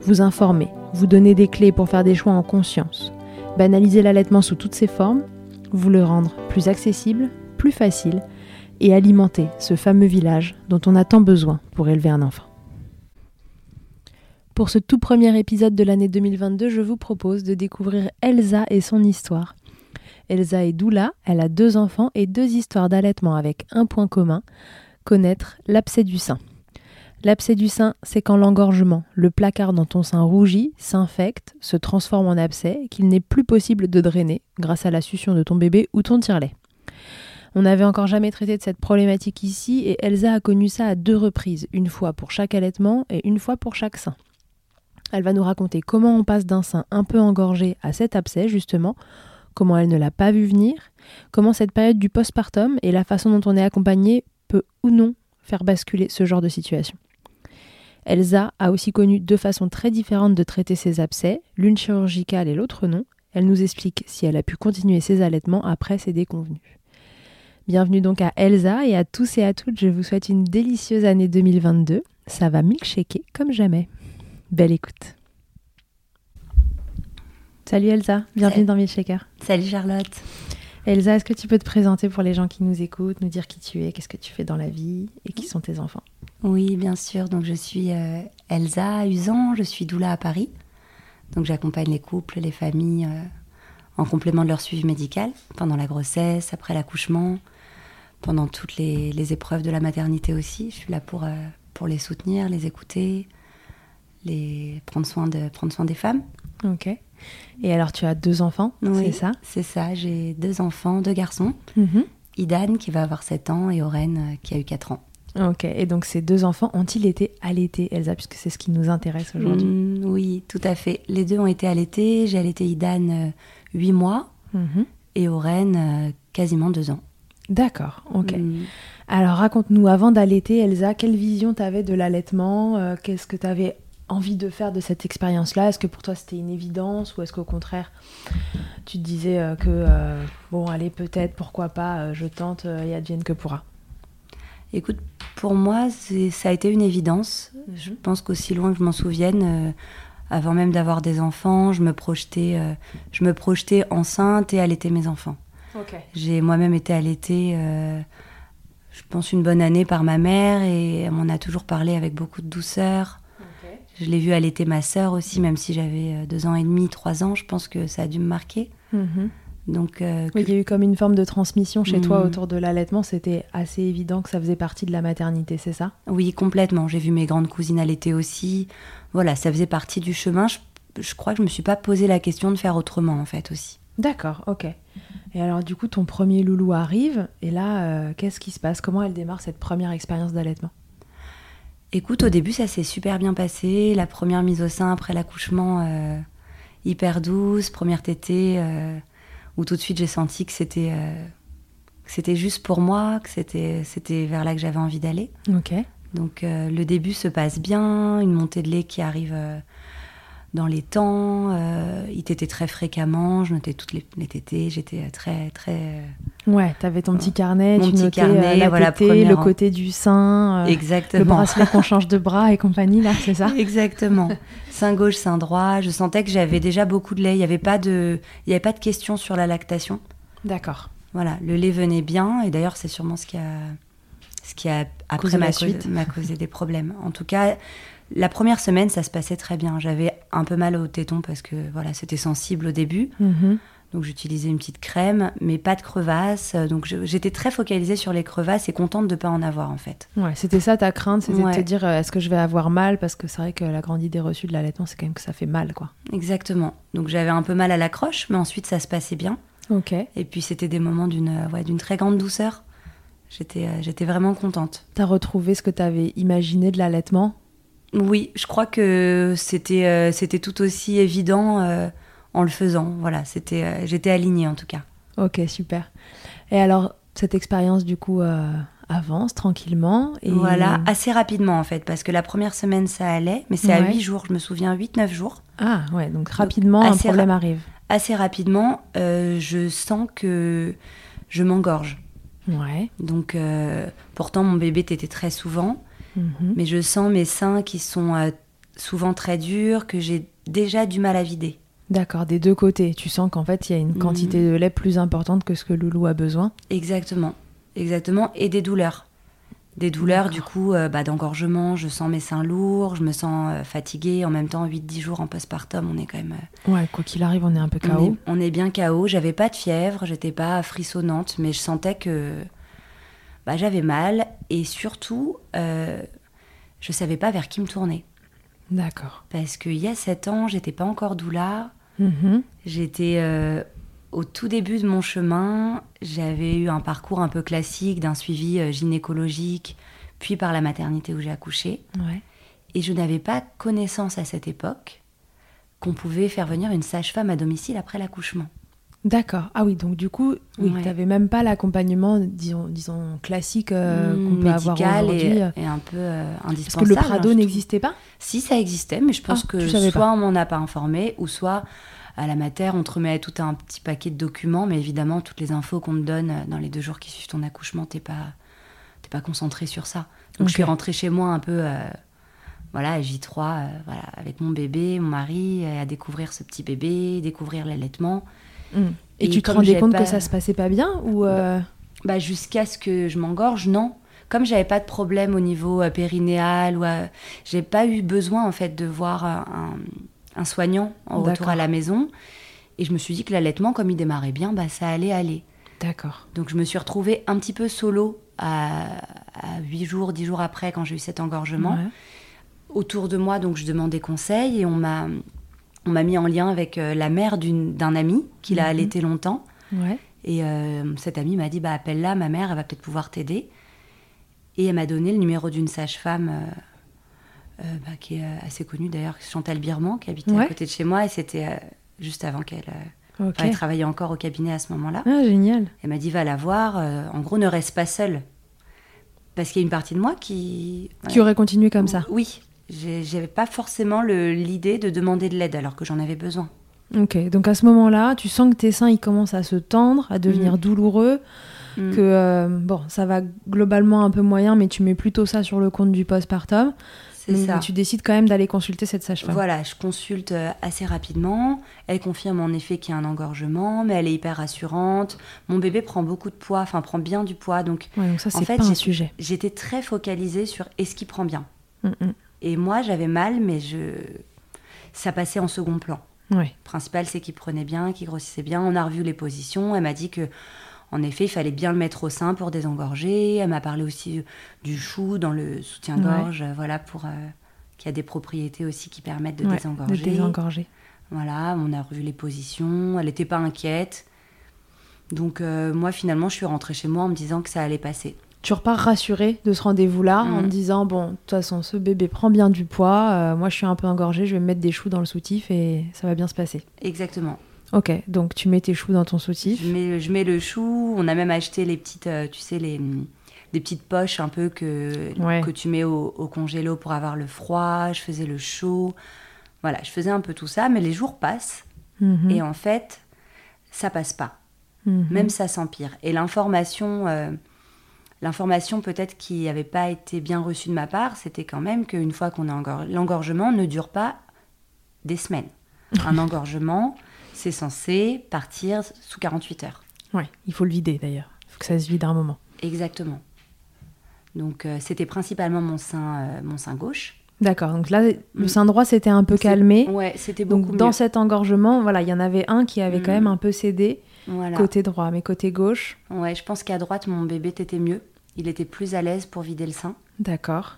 vous informer, vous donner des clés pour faire des choix en conscience, banaliser l'allaitement sous toutes ses formes, vous le rendre plus accessible, plus facile et alimenter ce fameux village dont on a tant besoin pour élever un enfant. Pour ce tout premier épisode de l'année 2022, je vous propose de découvrir Elsa et son histoire. Elsa est doula, elle a deux enfants et deux histoires d'allaitement avec un point commun, connaître l'abcès du sein. L'abcès du sein, c'est quand l'engorgement, le placard dans ton sein rougit, s'infecte, se transforme en abcès, qu'il n'est plus possible de drainer grâce à la succion de ton bébé ou ton tire-lait. On n'avait encore jamais traité de cette problématique ici et Elsa a connu ça à deux reprises, une fois pour chaque allaitement et une fois pour chaque sein. Elle va nous raconter comment on passe d'un sein un peu engorgé à cet abcès justement, comment elle ne l'a pas vu venir, comment cette période du postpartum et la façon dont on est accompagné peut ou non faire basculer ce genre de situation. Elsa a aussi connu deux façons très différentes de traiter ses abcès, l'une chirurgicale et l'autre non. Elle nous explique si elle a pu continuer ses allaitements après ses déconvenus. Bienvenue donc à Elsa et à tous et à toutes, je vous souhaite une délicieuse année 2022. Ça va milkshaker comme jamais. Belle écoute. Salut Elsa, bienvenue dans Milkshaker. Salut Charlotte. Elsa, est-ce que tu peux te présenter pour les gens qui nous écoutent, nous dire qui tu es, qu'est-ce que tu fais dans la vie et qui sont tes enfants? Oui, bien sûr. Donc je suis euh, Elsa Usan, je suis doula à Paris. Donc j'accompagne les couples, les familles euh, en complément de leur suivi médical pendant la grossesse, après l'accouchement, pendant toutes les, les épreuves de la maternité aussi. Je suis là pour, euh, pour les soutenir, les écouter, les prendre soin, de, prendre soin des femmes. Ok. Et alors tu as deux enfants, Oui, c'est ça? C'est ça. J'ai deux enfants, deux garçons. Mhm. Idan qui va avoir 7 ans et Oren euh, qui a eu 4 ans. Ok. Et donc ces deux enfants ont-ils été allaités, Elsa, puisque c'est ce qui nous intéresse aujourd'hui Mm, oui, tout à fait. Les deux ont été allaités. J'ai allaité Idan 8 mois Mhm. et Oren euh, quasiment 2 ans. D'accord, ok. Mm. Alors raconte-nous, avant d'allaiter, Elsa, quelle vision tu avais de l'allaitement euh, Qu'est-ce que tu avais envie de faire de cette expérience-là? Est-ce que pour toi c'était une évidence ou est-ce qu'au contraire tu te disais euh, que, euh, bon, allez, peut-être, pourquoi pas, euh, je tente et advienne que pourra? Écoute, pour moi, ça a été une évidence. Je pense qu'aussi loin que je m'en souvienne, euh, avant même d'avoir des enfants, je me projetais, euh, je me projetais enceinte et allaiter mes enfants. J'ai moi-même été allaitée, euh, je pense, une bonne année par ma mère et elle m'en a toujours parlé avec beaucoup de douceur. Je l'ai vu allaiter ma sœur aussi, même si j'avais deux ans et demi, trois ans. Je pense que ça a dû me marquer. Donc, euh, Oui, il y a eu comme une forme de transmission chez toi Mhm. autour de l'allaitement. C'était assez évident que ça faisait partie de la maternité, c'est ça? Oui, complètement. J'ai vu mes grandes cousines allaiter aussi. Voilà, ça faisait partie du chemin. Je, je crois que je me suis pas posé la question de faire autrement, en fait, aussi. D'accord, ok. Et alors du coup, ton premier loulou arrive, et là, euh, qu'est-ce qui se passe? Comment elle démarre cette première expérience d'allaitement? Écoute, au début, ça s'est super bien passé. La première mise au sein après l'accouchement, euh, hyper douce. Première tétée, où tout de suite j'ai senti que c'était euh, c'était juste pour moi, que c'était c'était vers là que j'avais envie d'aller. Ok. Donc euh, le début se passe bien, une montée de lait qui arrive euh, dans les temps. euh, il tétait très fréquemment, je notais toutes les, les tétées, j'étais euh, très très euh, Ouais, t'avais ton petit carnet, Mon tu petit notais carnet, euh, la voilà, tétée, le côté du sein, euh, le exactement. bracelet qu'on change de bras et compagnie, là, c'est ça? Exactement. Sein gauche, sein droit. Je sentais que j'avais déjà beaucoup de lait. Il n'y avait pas de, il y avait pas de questions sur la lactation. D'accord. Voilà, le lait venait bien. Et d'ailleurs, c'est sûrement ce qui a, ce qui a après m'a suite. causé, m'a causé des problèmes. En tout cas, la première semaine, ça se passait très bien. J'avais un peu mal au téton parce que voilà, c'était sensible au début. Mhm. Donc j'utilisais une petite crème, mais pas de crevasses. Donc j'étais très focalisée sur les crevasses et contente de pas en avoir en fait. Ouais, c'était ça ta crainte, c'était de te dire euh, est-ce que je vais avoir mal? Parce que c'est vrai que la grande idée reçue de l'allaitement, c'est quand même que ça fait mal, quoi. Exactement. Donc j'avais un peu mal à l'accroche, mais ensuite ça se passait bien. Ok. Et puis c'était des moments d'une euh, ouais, d'une très grande douceur. J'étais euh, j'étais vraiment contente. T'as retrouvé ce que t'avais imaginé de l'allaitement? Oui, je crois que c'était euh, c'était tout aussi évident euh, en le faisant. Voilà, c'était euh, j'étais alignée en tout cas. Ok, super. Et alors, cette expérience, du coup, avance tranquillement. Et... Voilà, assez rapidement en fait, parce que la première semaine ça allait, mais c'est à Ouais. 8 jours, je me souviens, 8-9 jours. Ah, ouais, donc rapidement, un assez problème arrive. Assez rapidement, je sens que je m'engorge. Ouais. Donc, pourtant, mon bébé t'était très souvent, Mhm. mais je sens mes seins qui sont euh, souvent très durs, que j'ai déjà du mal à vider. D'accord, des deux côtés. Tu sens qu'en fait, il y a une Mhm. quantité de lait plus importante que ce que Loulou a besoin. Exactement, exactement, et des douleurs. Des douleurs, du coup, euh, bah, d'engorgement, je sens mes seins lourds, je me sens euh, fatiguée. En même temps, 8-10 jours en postpartum, on est quand même. euh, Ouais, quoi qu'il arrive, on est un peu on, KO. est, on est bien KO. J'avais pas de fièvre, j'étais pas frissonnante, mais je sentais que bah, j'avais mal. Et surtout, euh, je savais pas vers qui me tourner. D'accord. Parce qu'il y a 7 ans, j'étais pas encore doula. Mhm. J'étais euh, au tout début de mon chemin. J'avais eu un parcours un peu classique d'un suivi euh, gynécologique, puis par la maternité où j'ai accouché. Ouais. Et je n'avais pas connaissance à cette époque qu'on pouvait faire venir une sage-femme à domicile après l'accouchement. D'accord. Ah oui, donc du coup, oui, Ouais. t'avais même pas l'accompagnement, disons, disons classique euh, qu'on Mmh, peut avoir médical aujourd'hui. et, euh, et un peu euh, Parce indispensable. que le hein, Prado trouve. n'existait pas? Si, ça existait, mais je pense Ah, que tu soit pas. on m'en a pas informé, ou soit à la mater, on te remet tout un petit paquet de documents, mais évidemment, toutes les infos qu'on te donne euh, dans les deux jours qui suivent ton accouchement, t'es pas, t'es pas concentré sur ça. Donc je suis rentrée chez moi un peu, euh, voilà, à J3, euh, voilà, avec mon bébé, mon mari, à découvrir ce petit bébé, découvrir l'allaitement. Et, Et tu te rendais compte pas- que ça se passait pas bien ou euh, Bah, jusqu'à ce que je m'engorge, non. Comme j'avais pas de problème au niveau euh, périnéal, ou euh, j'ai pas eu besoin en fait de voir un, un- soignant en retour à la maison. Et je me suis dit que l'allaitement, comme il démarrait bien, bah, ça allait aller. D'accord. Donc je me suis retrouvée un petit peu solo à, à 8 jours, 10 jours après, quand j'ai eu cet engorgement. Ouais. Autour de moi, donc je demandais conseil et on m'a, on m'a mis en lien avec euh, la mère d'un ami qui l'a Mhm. allaité longtemps. Ouais. Et euh, cette amie m'a dit bah, appelle-la, ma mère, elle va peut-être pouvoir t'aider. Et elle m'a donné le numéro d'une sage-femme euh, euh, bah, qui est assez connue d'ailleurs, Chantal Birman, qui habitait Ouais. à côté de chez moi. Et c'était juste avant qu'elle Ok. Elle travaillait encore au cabinet à ce moment-là. Ah, génial. Elle m'a dit va la voir. en gros, ne reste pas seule. Parce qu'il y a une partie de moi qui. Qui aurait continué comme ça. Oui. J'avais pas forcément l'idée de demander de l'aide alors que j'en avais besoin. Ok, donc à ce moment-là, tu sens que tes seins ils commencent à se tendre, à devenir Mm. douloureux, Mm. que euh, bon, ça va globalement un peu moyen, mais tu mets plutôt ça sur le compte du postpartum. C'est ça. Tu décides quand même d'aller consulter cette sage-femme. Voilà, je consulte euh, assez rapidement. Elle confirme en effet qu'il y a un engorgement, mais elle est hyper rassurante. Mon bébé prend beaucoup de poids, enfin prend bien du poids, donc Ouais, donc ça En fait, pas un j'ai- sujet. j'étais très focalisée sur est-ce qu'il prend bien. Mm. Et moi, j'avais mal, mais je ça passait en second plan. Ouais. Le principal, c'est qu'il prenait bien, qu'il grossissait bien. On a revu les positions. Elle m'a dit que, en effet, il fallait bien le mettre au sein pour désengorger. Elle m'a parlé aussi du chou dans le soutien-gorge, euh, voilà, pour euh, qui a des propriétés aussi qui permettent de Ouais, désengorger. de désengorger. Voilà, on a revu les positions. Elle n'était pas inquiète. Donc euh, moi, finalement, je suis rentrée chez moi en me disant que ça allait passer. Tu repars rassurée de ce rendez-vous-là en Mm. te disant bon, de toute façon, ce bébé prend bien du poids, euh, moi je suis un peu engorgée, je vais me mettre des choux dans le soutif et ça va bien se passer. Exactement. Ok, donc tu mets tes choux dans ton soutif. Je mets, je mets le chou. On a même acheté les petites, euh, tu sais, les, des petites poches un peu que, Ouais. que tu mets au, au congélo pour avoir le froid. Je faisais le chaud. Voilà, je faisais un peu tout ça, mais les jours passent. Mhm, Et en fait, ça passe pas. mhm. Même ça s'empire. Et l'information, euh, l'information peut-être qui n'avait pas été bien reçue de ma part, c'était quand même qu'une fois qu'on a engor- l'engorgement ne dure pas des semaines. Un engorgement, c'est censé partir sous 48 heures. Ouais, il faut le vider d'ailleurs. Il faut que ça se vide à un moment. Exactement. Donc euh, c'était principalement mon sein, euh, mon sein gauche. D'accord, donc là, le Mm. sein droit s'était un peu calmé. Ouais, c'était beaucoup Donc dans cet engorgement, voilà, il y en avait un qui avait quand Mm. même un peu cédé Voilà. côté droit, mais côté gauche, Ouais, je pense qu'à droite mon bébé était mieux. Il était plus à l'aise pour vider le sein. d'accord.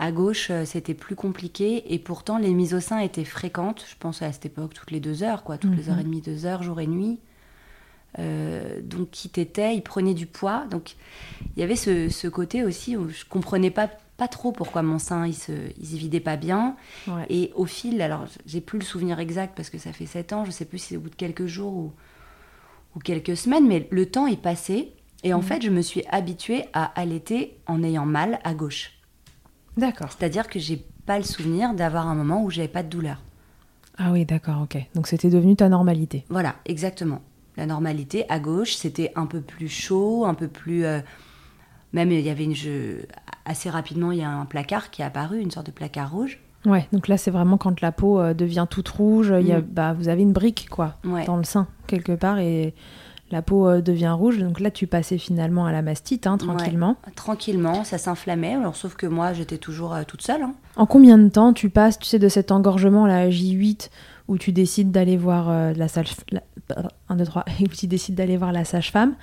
À gauche, euh, c'était plus compliqué et pourtant les mises au sein étaient fréquentes. Je pense à cette époque toutes les deux heures, quoi, toutes les Mhm. heures et demie, deux heures, jour et nuit. Euh, donc qui t'était, il prenait du poids. Donc il y avait ce, ce côté aussi où je comprenais pas pas trop pourquoi mon sein il se, il se vidait pas bien. Ouais. Et au fil, alors j'ai plus le souvenir exact parce que ça fait sept ans, je sais plus si c'est au bout de quelques jours ou, ou quelques semaines, mais le temps est passé. Et en fait, je me suis habituée à allaiter en ayant mal à gauche. D'accord. C'est-à-dire que j'ai pas le souvenir d'avoir un moment où j'avais pas de douleur. Ah oui, d'accord, ok. Donc c'était devenu ta normalité. Voilà, exactement. La normalité à gauche, c'était un peu plus chaud, un peu plus. euh, même il y avait une. je- assez rapidement, il y a un placard qui est apparu, une sorte de placard rouge. Ouais, donc là c'est vraiment quand la peau euh, devient toute rouge, il y a, Mm. bah, vous avez une brique quoi, Ouais. dans le sein quelque part et la peau euh, devient rouge. Donc là tu passais finalement à la mastite hein, tranquillement. Tranquillement, ça s'inflammait. Alors, sauf que moi, j'étais toujours euh, toute seule. hein. En combien de temps tu passes, tu sais, de cet engorgement là à J8 où tu décides d'aller voir la sage, la, 1, 2, 3, où tu décides d'aller voir la sage-femme,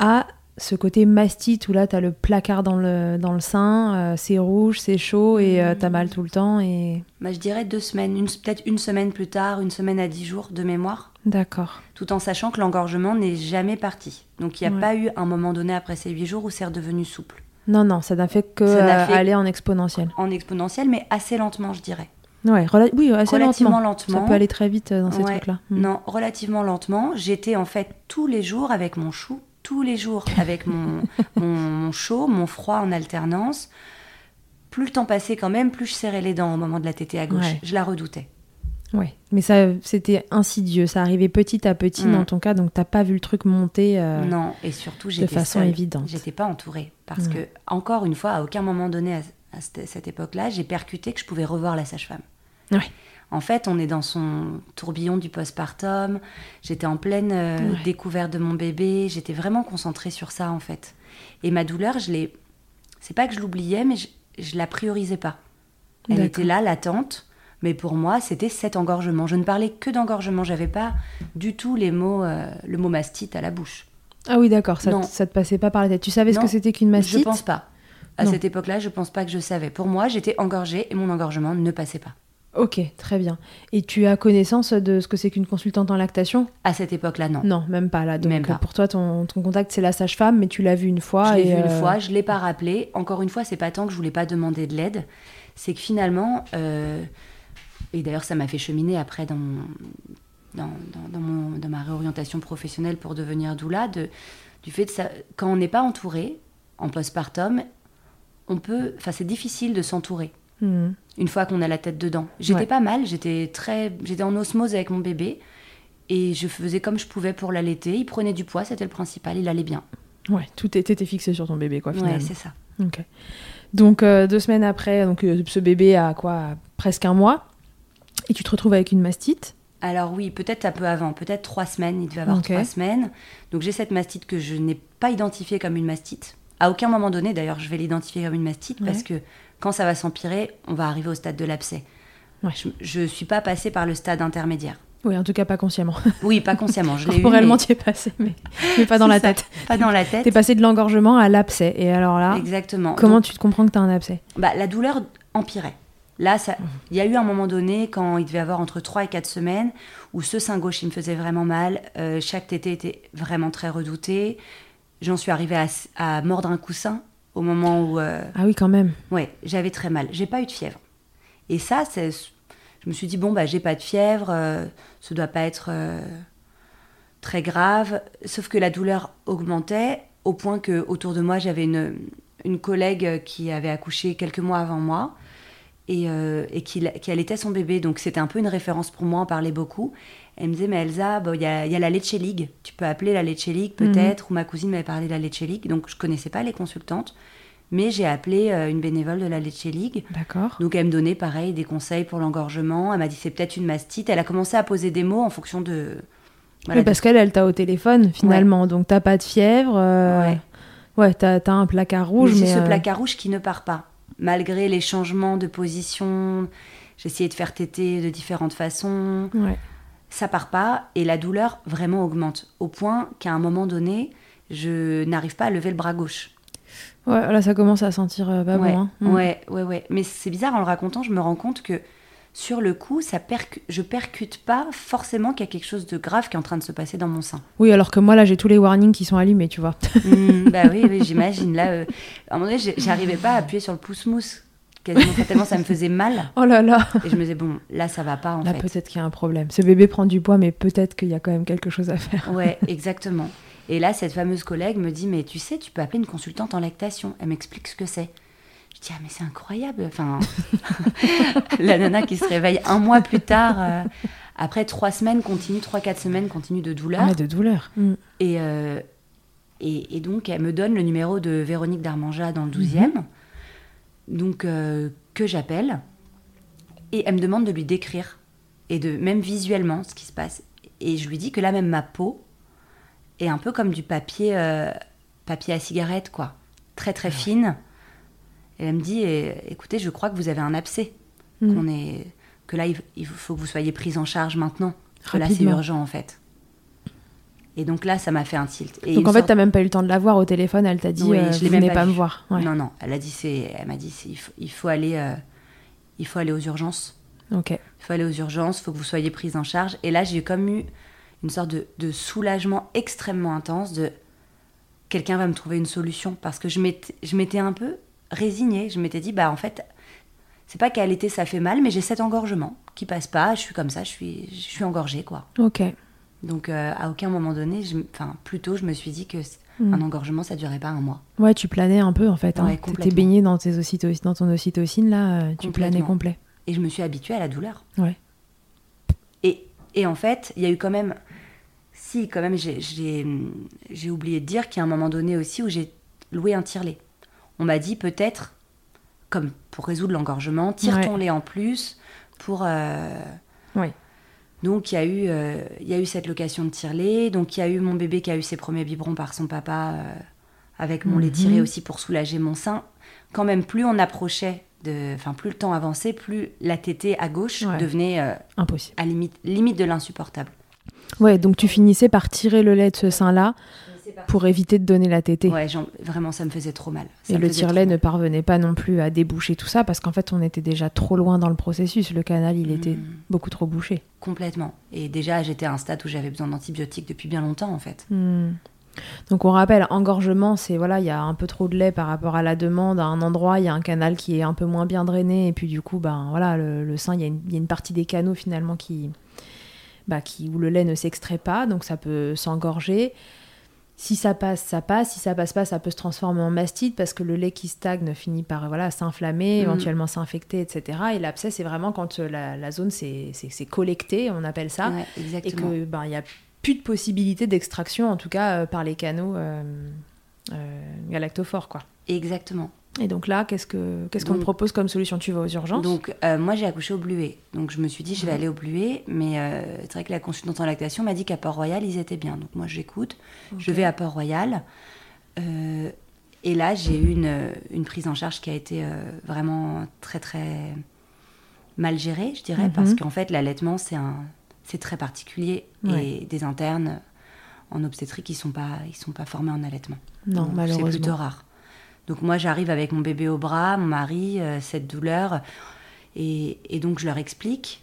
à ce côté mastite où là t'as le placard dans le, dans le sein, euh, c'est rouge, c'est chaud et euh, t'as mal tout le temps et Bah, je dirais deux semaines, une- peut-être une semaine plus tard, une semaine à dix jours de mémoire, d'accord. tout en sachant que l'engorgement n'est jamais parti. Donc il n'y a Ouais. pas eu un moment donné après ces huit jours où c'est redevenu souple. Non non, ça n'a fait que Ça n'a euh, fait- aller en exponentiel. En exponentiel, mais assez lentement, je dirais. Ouais, rela- oui, assez Relativement lentement. lentement. Ça peut aller très vite euh, dans ces Ouais. trucs-là. Mm. Non, relativement lentement. J'étais en fait tous les jours avec mon chou, tous les jours avec mon, mon, mon chaud, mon froid en alternance. Plus le temps passait quand même, plus je serrais les dents au moment de la tétée à gauche. Ouais. Je la redoutais. Ouais, mais ça, c'était insidieux. Ça arrivait petit à petit Mm. dans ton cas, donc t'as pas vu le truc monter. euh, Non, et surtout j'étais façon seule. évidente. J'étais pas entourée parce que encore une fois, à aucun moment donné à, à cette, cette époque-là, j'ai percuté que je pouvais revoir la sage-femme. Ouais. En fait, on est dans son tourbillon du postpartum. J'étais en pleine euh, Ouais. découverte de mon bébé. J'étais vraiment concentrée sur ça en fait. Et ma douleur, je l'ai. C'est pas que je l'oubliais, mais je, je la priorisais pas. Elle était là, latente. Mais pour moi, c'était cet engorgement. Je ne parlais que d'engorgement. J'avais pas du tout les mots, euh, le mot mastite à la bouche. Ah oui, d'accord, ça, ça te passait pas par la tête. Tu savais ce que c'était qu'une mastite? Je pense pas. À Non. cette époque-là, je pense pas que je savais. Pour moi, j'étais engorgée et mon engorgement ne passait pas. Ok, très bien. Et tu as connaissance de ce que c'est qu'une consultante en lactation? À cette époque-là, non. Non, même pas là. Donc Même pas. pour toi, ton, ton contact, c'est la sage-femme, mais tu l'as vu une fois. Je l'ai vu une euh, fois, je l'ai pas rappelé. Encore une fois, c'est pas tant que je voulais pas demander de l'aide, c'est que finalement, euh, et d'ailleurs ça m'a fait cheminer après dans mon- dans, dans, mon, dans, ma réorientation professionnelle pour devenir doula, de, du fait de ça, quand on n'est pas entouré en postpartum, on peut, enfin c'est difficile de s'entourer une fois qu'on a la tête dedans. J'étais pas mal, j'étais très, j'étais en osmose avec mon bébé et je faisais comme je pouvais pour l'allaiter. Il prenait du poids, c'était le principal, il allait bien. Ouais, tout était fixé sur ton bébé quoi. Finalement. Ouais, c'est ça. Ok. Donc euh, deux semaines après, donc euh, ce bébé a quoi, presque un mois, et tu te retrouves avec une mastite. Alors oui, peut-être un peu avant, peut-être trois semaines, il devait avoir trois semaines. Donc j'ai cette mastite que je n'ai pas identifiée comme une mastite. À aucun moment donné, d'ailleurs, je vais l'identifier comme une mastite parce que quand ça va s'empirer, on va arriver au stade de l'abcès. Je ne suis pas passée par le stade intermédiaire. Oui, en tout cas pas consciemment. Oui, pas consciemment. Je Corporellement, tu es passé, mais, mais pas dans la tête. Pas dans la tête. Tu es passé de l'engorgement à l'abcès. Et alors là, Exactement. comment tu te comprends que tu as un abcès? Bah, La douleur empirait. Là, il y a eu un moment donné, quand il devait avoir entre 3 et 4 semaines, où ce sein gauche, il me faisait vraiment mal. Euh, chaque tété était vraiment très redouté. J'en suis arrivée à, mordre un coussin au moment où... Euh, ah oui, quand même. Ouais, j'avais très mal. J'ai pas eu de fièvre. Et ça, c'est... Je me suis dit, bon, bah, j'ai pas de fièvre, euh, ce doit pas être très grave. Sauf que la douleur augmentait au point que autour de moi, j'avais une, une collègue qui avait accouché quelques mois avant moi et, euh, et qui, allaitait son bébé. Donc c'était un peu une référence pour moi, on parlait beaucoup. Elle me disait, mais Elsa, il y, a, y, a, la Leche League. Tu peux appeler la Leche League peut-être. Mhm. Ou ma cousine m'avait parlé de la Leche League. Donc je connaissais pas les consultantes. Mais j'ai appelé euh, une bénévole de la Leche League. D'accord. Donc elle me donnait pareil des conseils pour l'engorgement. Elle m'a dit c'est peut-être une mastite. Elle a commencé à poser des mots en fonction de. oui, parce qu'elle, elle t'a au téléphone finalement. Donc t'as pas de fièvre. Euh, ouais. Ouais, t'as as un placard rouge. Mais, c'est ce placard rouge qui ne part pas malgré les changements de position, j'essayais de faire téter de différentes façons. Ouais. Ça part pas et la douleur vraiment augmente au point qu'à un moment donné, je n'arrive pas à lever le bras gauche. Ouais, là ça commence à sentir euh, pas bon. Hein. Mm. Ouais, ouais, ouais. Mais c'est bizarre en le racontant, je me rends compte que sur le coup, ça percu je percute pas forcément qu'il y a quelque chose de grave qui est en train de se passer dans mon sein. Oui, alors que moi, là, j'ai tous les warnings qui sont allumés, tu vois. Mmh, bah oui, oui j'imagine. Là, euh, à un moment donné, j'arrivais pas à appuyer sur le pouce-mousse. Quasiment, tellement ça me faisait mal. Oh là là Et je me disais, bon, là, ça va pas, en là, peut-être qu'il y a un problème. Ce bébé prend du poids, mais peut-être qu'il y a quand même quelque chose à faire. Ouais, exactement. Et là, cette fameuse collègue me dit, mais tu sais, tu peux appeler une consultante en lactation. Elle m'explique ce que c'est. Je dis, ah, mais c'est incroyable. Enfin, la nana qui se réveille un mois plus tard, euh, après trois semaines continue, trois, quatre semaines continue de douleur. Ah, de douleur. Mm. Euh, et, et, donc, elle me donne le numéro de Véronique Darmanja dans le 12e, mhm. Donc, euh, que j'appelle. Et elle me demande de lui décrire, et de même visuellement, ce qui se passe. Et je lui dis que là, même ma peau est un peu comme du papier, papier à cigarette, quoi. Très, très fine et elle me dit écoutez, je crois que vous avez un abcès. Mm. est, que là, il, faut que vous soyez prise en charge maintenant. Que là, c'est urgent en fait. Et donc là, ça m'a fait un tilt. Et donc en fait, tu n'as même pas eu le temps de la voir au téléphone. Elle t'a dit oui, euh, je vous venez pas, me voir. Non, non. Elle a dit elle m'a dit il faut, il faut aller, euh, il faut aller aux urgences. Ok. Il faut aller aux urgences. Il faut que vous soyez prise en charge. Et là, j'ai comme eu une sorte de, de soulagement extrêmement intense de quelqu'un va me trouver une solution parce que je m'étais un peu résignée. Je m'étais dit, bah en fait, c'est pas qu'à l'été ça fait mal, mais j'ai cet engorgement qui passe pas. Je suis comme ça, je suis, je suis engorgée, quoi. Ok. Donc euh, à aucun moment donné, enfin plutôt, je me suis dit que hmm. un engorgement ça durait pas un mois. Ouais, tu planais un peu en fait. Hein. tu étais baigné dans, tes dans ton ocytocine là, euh, tu planais complet. Et je me suis habituée à la douleur. Ouais. Et, et en fait, il y a eu quand même, si quand même, j'ai oublié de dire qu'il y a un moment donné aussi où j'ai loué un tirelet on m'a dit peut-être, comme pour résoudre l'engorgement, tire ton lait en plus pour. Euh, oui. Donc il y a eu, euh, il y a eu cette location de tire-lait. Donc il y a eu mon bébé qui a eu ses premiers biberons par son papa euh, avec mon lait tiré mhm. aussi pour soulager mon sein. Quand même, plus on approchait de, enfin plus le temps avançait, plus la tétée à gauche devenait impossible, à limite, limite de l'insupportable. Ouais, donc tu finissais par tirer le lait de ce sein-là pour éviter de donner la tétée. Ouais, vraiment, ça me faisait trop mal. et le tire-lait ne parvenait pas non plus à déboucher tout ça parce qu'en fait, on était déjà trop loin dans le processus. Le canal, il était hmm. beaucoup trop bouché. Complètement. Et déjà, j'étais à un stade où j'avais besoin d'antibiotiques depuis bien longtemps, en fait. Hmm. Donc on rappelle, engorgement, c'est voilà, il y a un peu trop de lait par rapport à la demande. À un endroit, il y a un canal qui est un peu moins bien drainé, et puis du coup, ben voilà, le, sein, il y, a une partie des canaux finalement qui bah, qui, où le lait ne s'extrait pas, donc ça peut s'engorger. Si ça passe, ça passe. Si ça passe pas, ça peut se transformer en mastite parce que le lait qui stagne finit par voilà, s'inflammer, Mhm. éventuellement s'infecter, etc. Et l'abcès, c'est vraiment quand euh, la, la zone s'est collectée, on appelle ça, Ouais, et que ben il y a plus de possibilité d'extraction, en tout cas euh, par les canaux euh, euh, galactophores, quoi. Exactement. Et donc là, qu'est-ce que qu'est-ce qu'on te Donc- propose comme solution? Tu vas aux urgences? Donc, euh, moi, j'ai accouché au Bluet. Donc, je me suis dit, je vais aller au Bluet. Mais euh, c'est vrai que la consultante en lactation m'a dit qu'à Port-Royal, ils étaient bien. Donc, moi, j'écoute. Je vais à Port-Royal. Euh, et là, j'ai eu une, une prise en charge qui a été vraiment très, très mal gérée, je dirais. Mhm. Parce qu'en fait, l'allaitement, c'est un, c'est très particulier. Ouais. Et des internes en obstétrique, ils ne sont, pas- ils sont pas formés en allaitement. Non, Donc, C'est malheureusement. plutôt rare. Donc moi, j'arrive avec mon bébé au bras, mon mari, euh, cette douleur. Et, et donc, je leur explique.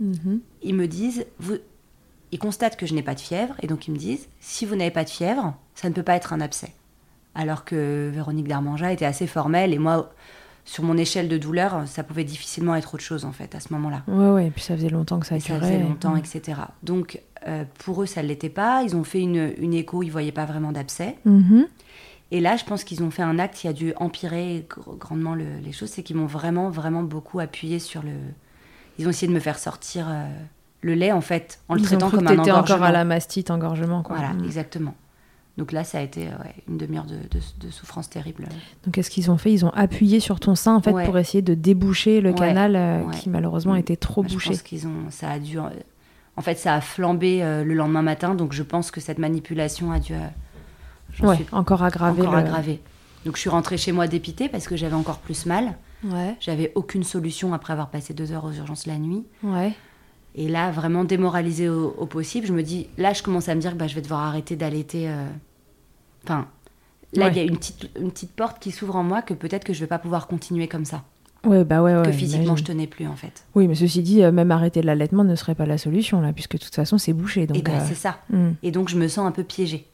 Mhm. Ils me disent, vous... ils constatent que je n'ai pas de fièvre. Et donc, ils me disent, si vous n'avez pas de fièvre, ça ne peut pas être un abcès. Alors que Véronique Darmanja était assez formelle. Et moi, sur mon échelle de douleur, ça pouvait difficilement être autre chose, en fait, à ce moment-là. Ouais, ouais, et puis ça faisait longtemps que ça durait. ça faisait longtemps, etc. Donc, euh, pour eux, ça ne l'était pas. Ils ont fait une, une écho, ils ne voyaient pas vraiment d'abcès. Mhm. Et là, je pense qu'ils ont fait un acte qui a dû empirer gr- grandement le- les choses, c'est qu'ils m'ont vraiment, vraiment beaucoup appuyé sur le. Ils ont essayé de me faire sortir euh, le lait, en fait, en le Ils ont traitant cru comme que un engorgement. encore à la mastite, engorgement, quoi. Voilà, Mm. exactement. Donc là, ça a été euh, ouais, une demi-heure de, de- de souffrance terrible. Donc qu'est-ce qu'ils ont fait? Ils ont appuyé sur ton sein en fait Ouais. pour essayer de déboucher le Ouais, canal euh, qui malheureusement Mm. était trop Moi, Je bouché. pense qu'ils ont, ça a dû, en fait, ça a flambé euh, le lendemain matin, donc je pense que cette manipulation a dû, euh, Ouais, encore aggravé. encore le- aggravée. Donc je suis rentrée chez moi dépitée parce que j'avais encore plus mal. Ouais, J'avais aucune solution après avoir passé deux heures aux urgences la nuit. ouais. Et là, vraiment démoralisée au, au possible, je me dis, là, je commence à me dire que bah, je vais devoir arrêter d'allaiter. euh. Enfin, là, Ouais. il y a une petite, une petite porte qui s'ouvre en moi que peut-être que je vais pas pouvoir continuer comme ça. Ouais, bah ouais, ouais. que physiquement, je tenais plus, en fait. Oui, mais ceci dit, euh, même arrêter l'allaitement ne serait pas la solution là, puisque de toute façon c'est bouché. Donc, et ben, euh, c'est ça. mm. Et donc, je me sens un peu piégée.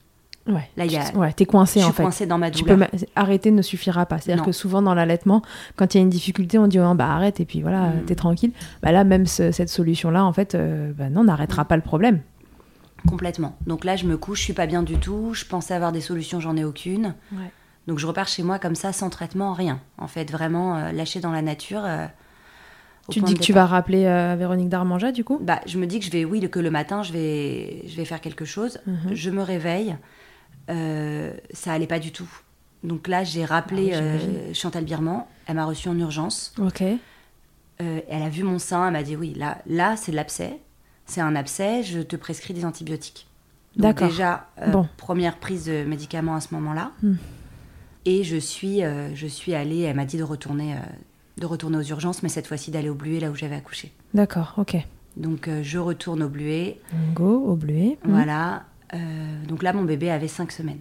ouais. Là, il y a- ouais, t'es coincé je en suis fait. coincée dans ma Tu douleur. peux arrêter ne suffira pas. C'est-à-dire que souvent dans l'allaitement, quand il y a une difficulté, on dit oh, bah arrête et puis voilà, Mm. t'es tranquille. Bah là, même ce- cette solution-là, en fait, euh, bah non, n'arrêtera pas le problème. Complètement. Donc là, je me couche, je suis pas bien du tout. Je pensais avoir des solutions, j'en ai aucune. Ouais. Donc je repars chez moi comme ça, sans traitement, rien. En fait, vraiment euh, lâché dans la nature. euh, Tu te dis que tu vas rappeler euh, Véronique Darmanja du coup? Bah, je me dis que je vais, oui, que le matin, je vais, je vais faire quelque chose. Mhm. Je me réveille. ça allait pas du tout. Donc là, j'ai rappelé Ah oui. Chantal Birman. Elle m'a reçue en urgence. Ok. Elle a vu mon sein. Elle m'a dit oui, là, là, c'est de l'abcès. C'est un abcès. Je te prescris des antibiotiques. D'accord. déjà, Bon. première prise de médicaments à ce moment-là. Hmm. Et je suis, euh, je suis allée. Elle m'a dit de retourner, euh, de retourner aux urgences, mais cette fois-ci d'aller au Bluet, là où j'avais accouché. D'accord, ok. Donc euh, je retourne au Bluet. Go au bleuet. Mm. Voilà. Donc là, mon bébé avait 5 semaines.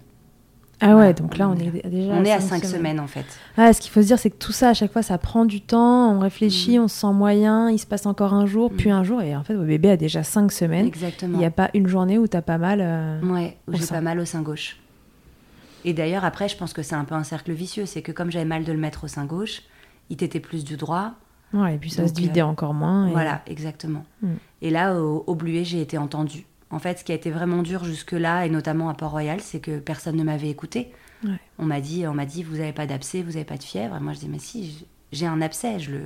Ah ouais, Voilà, donc là on est déjà. on est à cinq 5 semaines. en fait. Ah, ce qu'il faut se dire, c'est que tout ça, à chaque fois, ça prend du temps, on réfléchit, Mm. on se sent moyen, il se passe encore un jour, Mm. puis un jour, et en fait, votre bébé a déjà cinq semaines. Exactement. Il n'y a pas une journée où t'as pas mal. euh, Ouais, où j'ai pas mal au sein gauche. Et d'ailleurs, après, je pense que c'est un peu un cercle vicieux. C'est que comme j'avais mal de le mettre au sein gauche, il t'était plus du droit. Ouais, et puis ça Donc, se vidait euh, encore moins. et- Voilà, exactement. Mm. Et là, au, au Bluet, j'ai été entendue. En fait, ce qui a été vraiment dur jusque-là, et notamment à Port-Royal, c'est que personne ne m'avait écouté. Ouais. On m'a dit, on m'a dit, vous n'avez pas d'abcès, vous n'avez pas de fièvre. Et moi, je dis, mais si, j'ai un abcès, je le,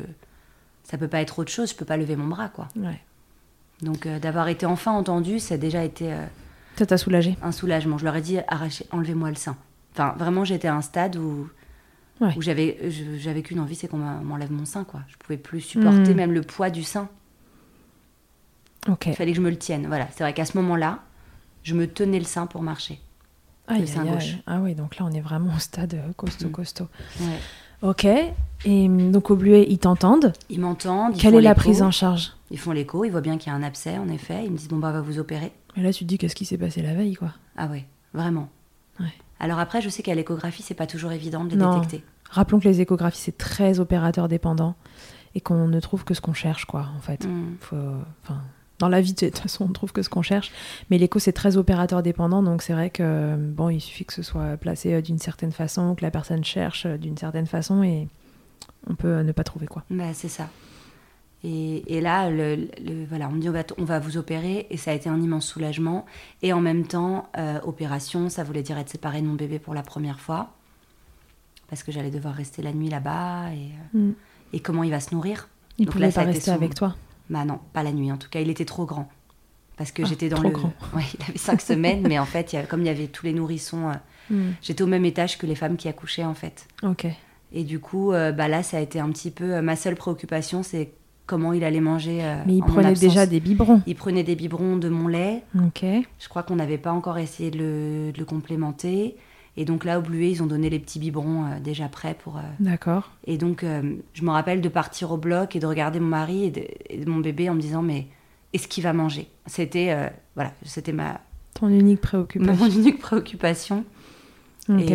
ça peut pas être autre chose, je peux pas lever mon bras, quoi. Ouais. Donc, euh, d'avoir été enfin entendue, ça a déjà été euh, Ça t'a soulagé. un soulagement. Je leur ai dit, arrachez, enlevez-moi le sein. Enfin, vraiment, j'étais à un stade où, Ouais. où j'avais, j'avais qu'une envie, c'est qu'on m'enlève mon sein, quoi. Je pouvais plus supporter Mm. même le poids du sein. Ok. Il fallait que je me le tienne. Voilà, c'est vrai qu'à ce moment-là, je me tenais le sein pour marcher. Aïe, sein aïe, aïe. gauche. Ah oui, donc là, on est vraiment au stade euh, costaud, Mm. costaud. Ouais. Ok. Et hum, donc au Bluet, ils t'entendent. Ils m'entendent. Quelle est la prise en charge? Ils font l'écho, ils voient bien qu'il y a un abcès, en effet. Ils me disent, bon, bah, on va vous opérer. Et là, tu te dis, qu'est-ce qui s'est passé la veille, quoi Ah ouais, vraiment. Ouais. Alors après, je sais qu'à l'échographie, c'est pas toujours évident de les Non. détecter. Rappelons que les échographies, c'est très opérateur dépendant et qu'on ne trouve que ce qu'on cherche, quoi, en fait. Mm. Faut- enfin, dans la vie, de toute façon, on trouve que ce qu'on cherche. Mais l'écho, c'est très opérateur dépendant, donc c'est vrai que bon, il suffit que ce soit placé euh, d'une certaine façon, que la personne cherche euh, d'une certaine façon, et on peut euh, ne pas trouver quoi. Bah, c'est ça. Et, et là, le, le- voilà, on me dit on va, vous opérer et ça a été un immense soulagement. Et en même temps, euh, opération, ça voulait dire être séparée de mon bébé pour la première fois. Parce que j'allais devoir rester la nuit là-bas. Et, euh, Mm. et comment il va se nourrir Il Donc pouvait là, pas rester son- avec toi. Bah non, pas la nuit en tout cas. Il était trop grand. Parce que Ah, j'étais dans trop le. grand. Ouais, il avait cinq semaines, mais en fait, il y a- comme il y avait tous les nourrissons, euh, Mm. j'étais au même étage que les femmes qui accouchaient en fait. Ok. Et du coup, euh, bah là, ça a été un petit peu. ma seule préoccupation, c'est comment il allait manger. euh, Mais il en prenait déjà des biberons. Il prenait des biberons de mon lait. Ok. Je crois qu'on n'avait pas encore essayé de le, de le complémenter. Et donc là, au Bluet, ils ont donné les petits biberons euh, déjà prêts pour. euh, D'accord. Et donc, euh, je me rappelle de partir au bloc et de regarder mon mari et de, et de mon bébé en me disant, mais est-ce qu'il va manger? C'était voilà, c'était ma, Ton unique préoccupation. mon unique préoccupation. Et,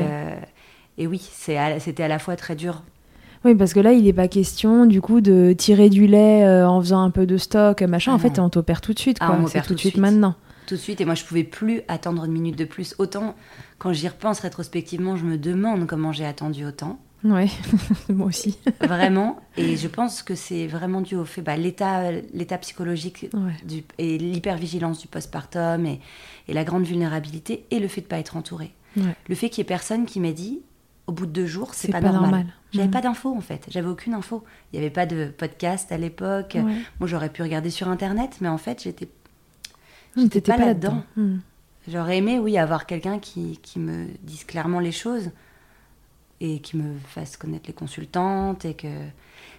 et oui, à- c'était à la fois très dur. Oui, parce que là, il n'est pas question du coup de tirer du lait euh, en faisant un peu de stock, machin. Ah en fait, non. on t'opère tout de suite, Ah, quoi. on C'est tout tout de suite suite. maintenant. tout de suite et moi je pouvais plus attendre une minute de plus. Autant quand j'y repense rétrospectivement, je me demande comment j'ai attendu autant. Ouais, moi aussi. Vraiment. et je pense que c'est vraiment dû au fait, bah, l'état, l'état psychologique Ouais. du- et l'hypervigilance du postpartum et, et la grande vulnérabilité et le fait de pas être entouré. Ouais. Le fait qu'il y ait personne qui m'ait dit au bout de deux jours, c'est pas, pas normal. normal. J'avais Mhm. pas d'infos en fait, j'avais aucune info. Il n'y avait pas de podcast à l'époque. Ouais. Moi j'aurais pu regarder sur internet, mais en fait j'étais Hum, J'étais pas là-dedans. Hum. J'aurais aimé, oui, avoir quelqu'un qui, qui me dise clairement les choses et qui me fasse connaître les consultantes. Et que...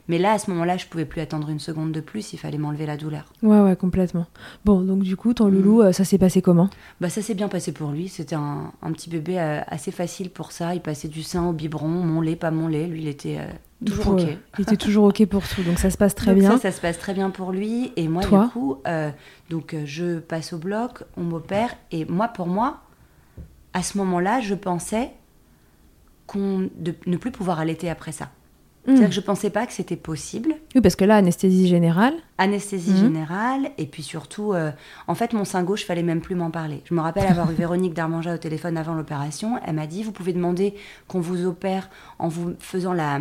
Mais là, à ce moment-là, je pouvais plus attendre une seconde de plus, il fallait m'enlever la douleur. Ouais, ouais, complètement. Bon, donc du coup, ton Mm. loulou, euh, ça s'est passé comment? Bah, ça s'est bien passé pour lui, c'était un, un petit bébé euh, assez facile pour ça. Il passait du sein au biberon, mon lait, pas mon lait. Lui, il était euh, toujours Pour- OK. Il était toujours ok pour tout, donc ça se passe très Donc bien. Ça, ça se passe très bien pour lui. Et moi, Toi du coup, euh, donc, je passe au bloc, on m'opère. Et moi, pour moi, à ce moment-là, je pensais qu'on de ne plus pouvoir allaiter après ça. Hum. C'est-à-dire que je pensais pas que c'était possible. Oui, parce que là, anesthésie générale. Anesthésie Mhm. générale, et puis surtout, euh, en fait, mon sein gauche, fallait même plus m'en parler. Je me rappelle avoir eu Véronique Darmanja au téléphone avant l'opération. Elle m'a dit Vous pouvez demander qu'on vous opère en vous faisant la,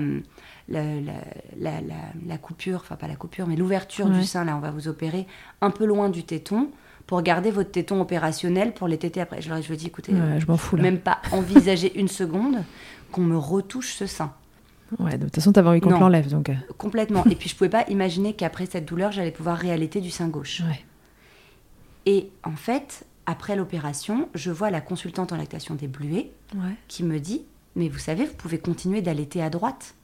la, la, la- la- coupure, enfin pas la coupure, mais l'ouverture Ouais. du sein, là, on va vous opérer un peu loin du téton pour garder votre téton opérationnel pour les téter après. Je leur ai dit Écoutez, Ouais, je m'en fous là. même pas envisager une seconde qu'on me retouche ce sein. Ouais, de toute façon, t'avais envie qu'on te l'enlève, donc. euh, Complètement. et puis je pouvais pas imaginer qu'après cette douleur, j'allais pouvoir réallaiter du sein gauche. Ouais. Et en fait, après l'opération, je vois la consultante en lactation des Bluets Ouais. qui me dit Mais vous savez, vous pouvez continuer d'allaiter à droite.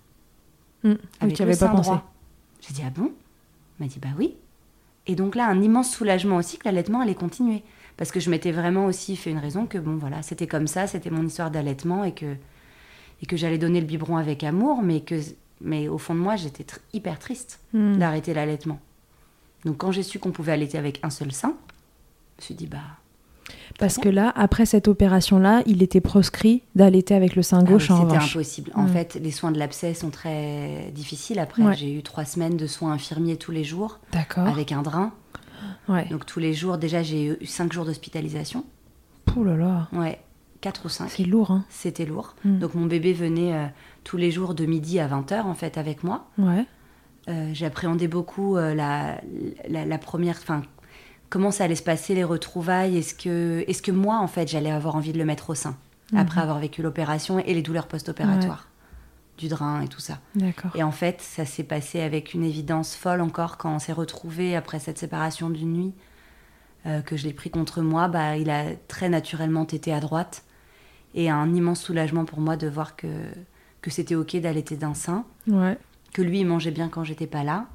Oui, Avec tu le avais pas sein pensé. droit. J'ai dit Ah bon? Elle m'a dit Bah oui. Et donc là, un immense soulagement aussi que l'allaitement allait continuer. Parce que je m'étais vraiment aussi fait une raison que bon, voilà, c'était comme ça, c'était mon histoire d'allaitement et que, et que j'allais donner le biberon avec amour, mais que mais au fond de moi, j'étais tr- hyper triste Hum. d'arrêter l'allaitement. Donc quand j'ai su qu'on pouvait allaiter avec un seul sein, je me suis dit bah Parce que là, après cette opération-là, il était proscrit d'allaiter avec le sein ah gauche oui, en c'était impossible. En Mm. fait, les soins de l'abcès sont très difficiles. Après, Ouais. j'ai eu trois semaines de soins infirmiers tous les jours D'accord. avec un drain. Ouais. Donc tous les jours, déjà j'ai eu cinq jours d'hospitalisation. Ouh là là. Ouais, quatre ou cinq. C'est lourd, hein. C'était lourd. Mm. Donc mon bébé venait euh, tous les jours de midi à 20h en fait avec moi. Ouais. Euh, J'appréhendais beaucoup euh, la, la, la première, enfin, comment ça allait se passer, les retrouvailles. Est-ce que, est que moi, en fait, j'allais avoir envie de le mettre au sein après avoir vécu l'opération et les douleurs post-opératoires, du drain et tout ça. D'accord. Et en fait, ça s'est passé avec une évidence folle encore quand on s'est retrouvés après cette séparation d'une nuit, euh, que je l'ai pris contre moi. Bah, il a très naturellement tété à droite et un immense soulagement pour moi de voir que, que c'était ok d'allaiter d'un sein, Ouais. que lui il mangeait bien quand j'étais pas là.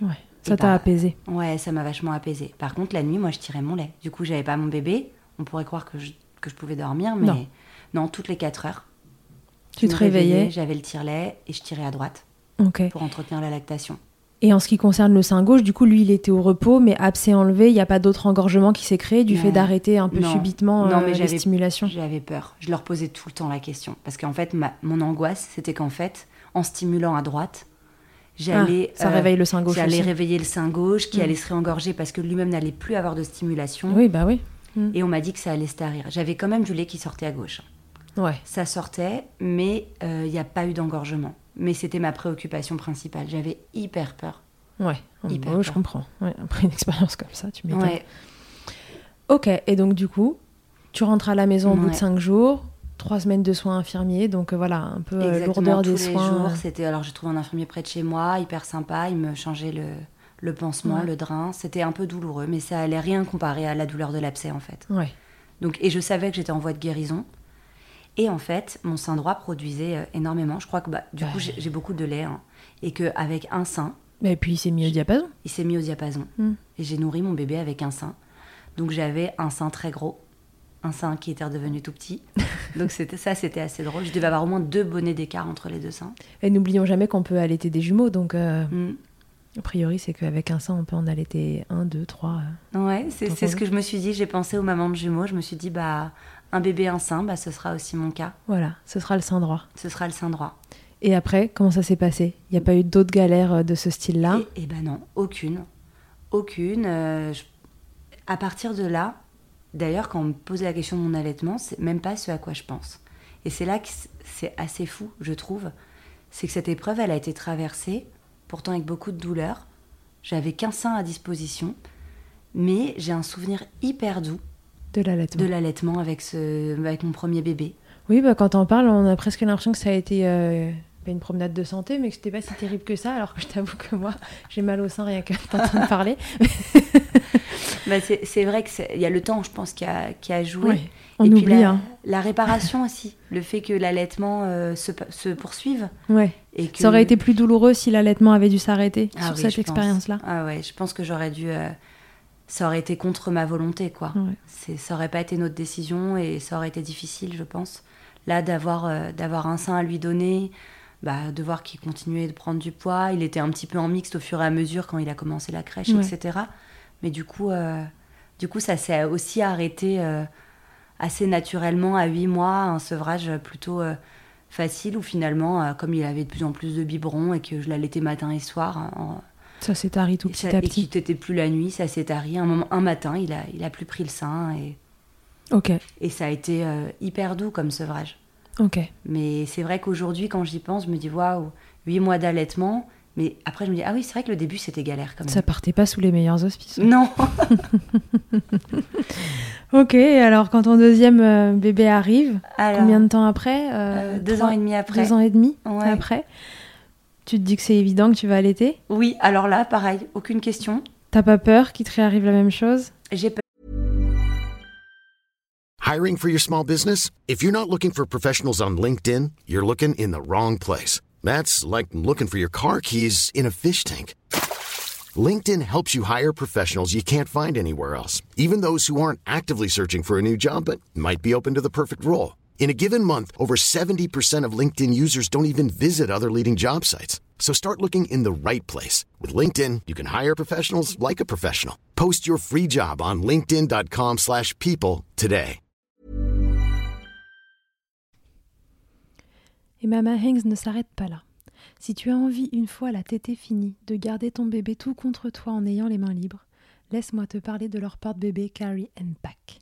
Ouais. Ça t'a bah, apaisé. Ouais, ça m'a vachement apaisé. Par contre, la nuit, moi, je tirais mon lait. Du coup, j'avais pas mon bébé. On pourrait croire que je, que je pouvais dormir, mais Non. non, toutes les 4 heures. Tu te me réveillais. J'avais le tire-lait et je tirais à droite pour entretenir la lactation. Et en ce qui concerne le sein gauche, du coup, lui, il était au repos, mais abcès enlevé, il n'y a pas d'autre engorgement qui s'est créé du fait d'arrêter un peu Non. subitement Non, euh, mais les j'avais- stimulations. J'avais peur. Je leur posais tout le temps la question. Parce qu'en fait, ma- mon angoisse, c'était qu'en fait, en stimulant à droite, j'allais. Ah, ça euh, réveille le sein gauche J'allais réveiller le sein gauche qui Mm. allait se réengorger parce que lui-même n'allait plus avoir de stimulation. Oui, bah oui. Et on m'a dit que ça allait se tarir. J'avais quand même du lait qui sortait à gauche. Ouais. Ça sortait, mais il n'y a pas eu d'engorgement. Mais c'était ma préoccupation principale. J'avais hyper peur Ouais, Hyper Moi, je comprends. Ouais, après une expérience comme ça, tu m'étonnes. Ouais. Ok, et donc du coup, tu rentres à la maison au bout de. 5 jours, 3 semaines de soins infirmiers, donc euh, voilà, un peu euh, lourdeur tous des les soins. jours. euh. C'était alors j'ai trouvé un infirmier près de chez moi, hyper sympa. Il me changeait le, le pansement, Ouais. le drain. C'était un peu douloureux, mais ça allait rien comparer à la douleur de l'abcès en fait. Ouais. Donc et je savais que j'étais en voie de guérison. Et en fait, mon sein droit produisait euh, énormément. Je crois que bah, du coup j'ai beaucoup de lait hein. et que avec un sein, Et puis il s'est mis au diapason. il s'est mis au diapason. Mm. Et j'ai nourri mon bébé avec un sein. Donc j'avais un sein très gros, un sein qui était redevenu tout petit. Donc c'était ça, c'était assez drôle. Je devais avoir au moins deux bonnets d'écart entre les deux seins. Et n'oublions jamais qu'on peut allaiter des jumeaux, donc euh, Mm. a priori c'est qu'avec un sein on peut en allaiter 1, 2, 3. Ouais, c'est ce que je me suis dit. J'ai pensé aux mamans de jumeaux. Je me suis dit, bah, un bébé, un sein, bah, ce sera aussi mon cas. Voilà, ce sera le sein droit. Ce sera le sein droit. Et après, comment ça s'est passé? Il n'y a pas eu d'autres galères euh, de ce style-là? Et, et ben non, aucune. Aucune. euh, je- À partir de là, d'ailleurs, quand on me posait la question de mon allaitement, c'est même pas ce à quoi je pense. Et c'est là que c'est assez fou, je trouve. C'est que cette épreuve, elle a été traversée, pourtant avec beaucoup de douleur. J'avais qu'un sein à disposition, mais j'ai un souvenir hyper doux de l'allaitement de l'allaitement avec, ce, avec mon premier bébé. Oui, bah, quand on parle, on a presque l'impression que ça a été euh, une promenade de santé, mais que c'était pas si terrible que ça, alors que je t'avoue que moi, j'ai mal au sein rien que d'entendre parler. Bah, c'est vrai qu'il y a le temps, je pense, qui a, qui a joué. On Et puis oublie, la, hein. la réparation aussi, le fait que l'allaitement euh, se, se poursuive. Ouais. Et que... Ça aurait été plus douloureux si l'allaitement avait dû s'arrêter Ah sur oui, cette expérience-là. Ah ouais, je pense que j'aurais dû. euh, ça aurait été contre ma volonté, quoi. Ouais. C'est, ça aurait pas été notre décision et ça aurait été difficile, je pense. Là, d'avoir, euh, d'avoir un sein à lui donner, bah, de voir qu'il continuait de prendre du poids. Il était un petit peu en mixte au fur et à mesure quand il a commencé la crèche, Ouais. etc. Mais du coup, euh, du coup, ça s'est aussi arrêté euh, assez naturellement à 8 mois, un sevrage plutôt euh, facile où finalement, comme il avait de plus en plus de biberons et que je l'allaitais matin et soir, en- Ça s'est tari tout et, petit ça- à et petit. qu'il t'était plus la nuit, ça s'est tari. Un, moment, un matin, il a, il a plus pris le sein et, Ok, et ça a été euh, hyper doux comme sevrage. ok. Mais c'est vrai qu'aujourd'hui, quand j'y pense, je me dis waouh, 8 mois d'allaitement. Mais après, je me dis ah oui, c'est vrai que le début c'était galère quand même. Ça partait pas sous les meilleurs auspices. Non, Ok, et alors quand ton deuxième euh, bébé arrive, Alors, combien de temps après Euh, euh, deux trois- ans et demi après. Deux ans et demi Ouais. après Tu te dis que c'est évident que tu vas allaiter? Oui, alors là, pareil, aucune question. T'as pas peur qu'il te réarrive la même chose? J'ai peur. Hiring for your small business? If you're not looking for professionals on LinkedIn, you're looking in the wrong place. That's like looking for your car keys in a fish tank. LinkedIn helps you hire professionals you can't find anywhere else, even those who aren't actively searching for a new job but might be open to the perfect role. In a given month, over 70% of LinkedIn users don't even visit other leading job sites. So start looking in the right place. With LinkedIn, you can hire professionals like a professional. Post your free job on linkedin.com/people slash people today. Et Mama Hanks ne s'arrête pas là. Si tu as envie, une fois la tétée finie, de garder ton bébé tout contre toi en ayant les mains libres, laisse-moi te parler de leur porte-bébé Carry and Pack.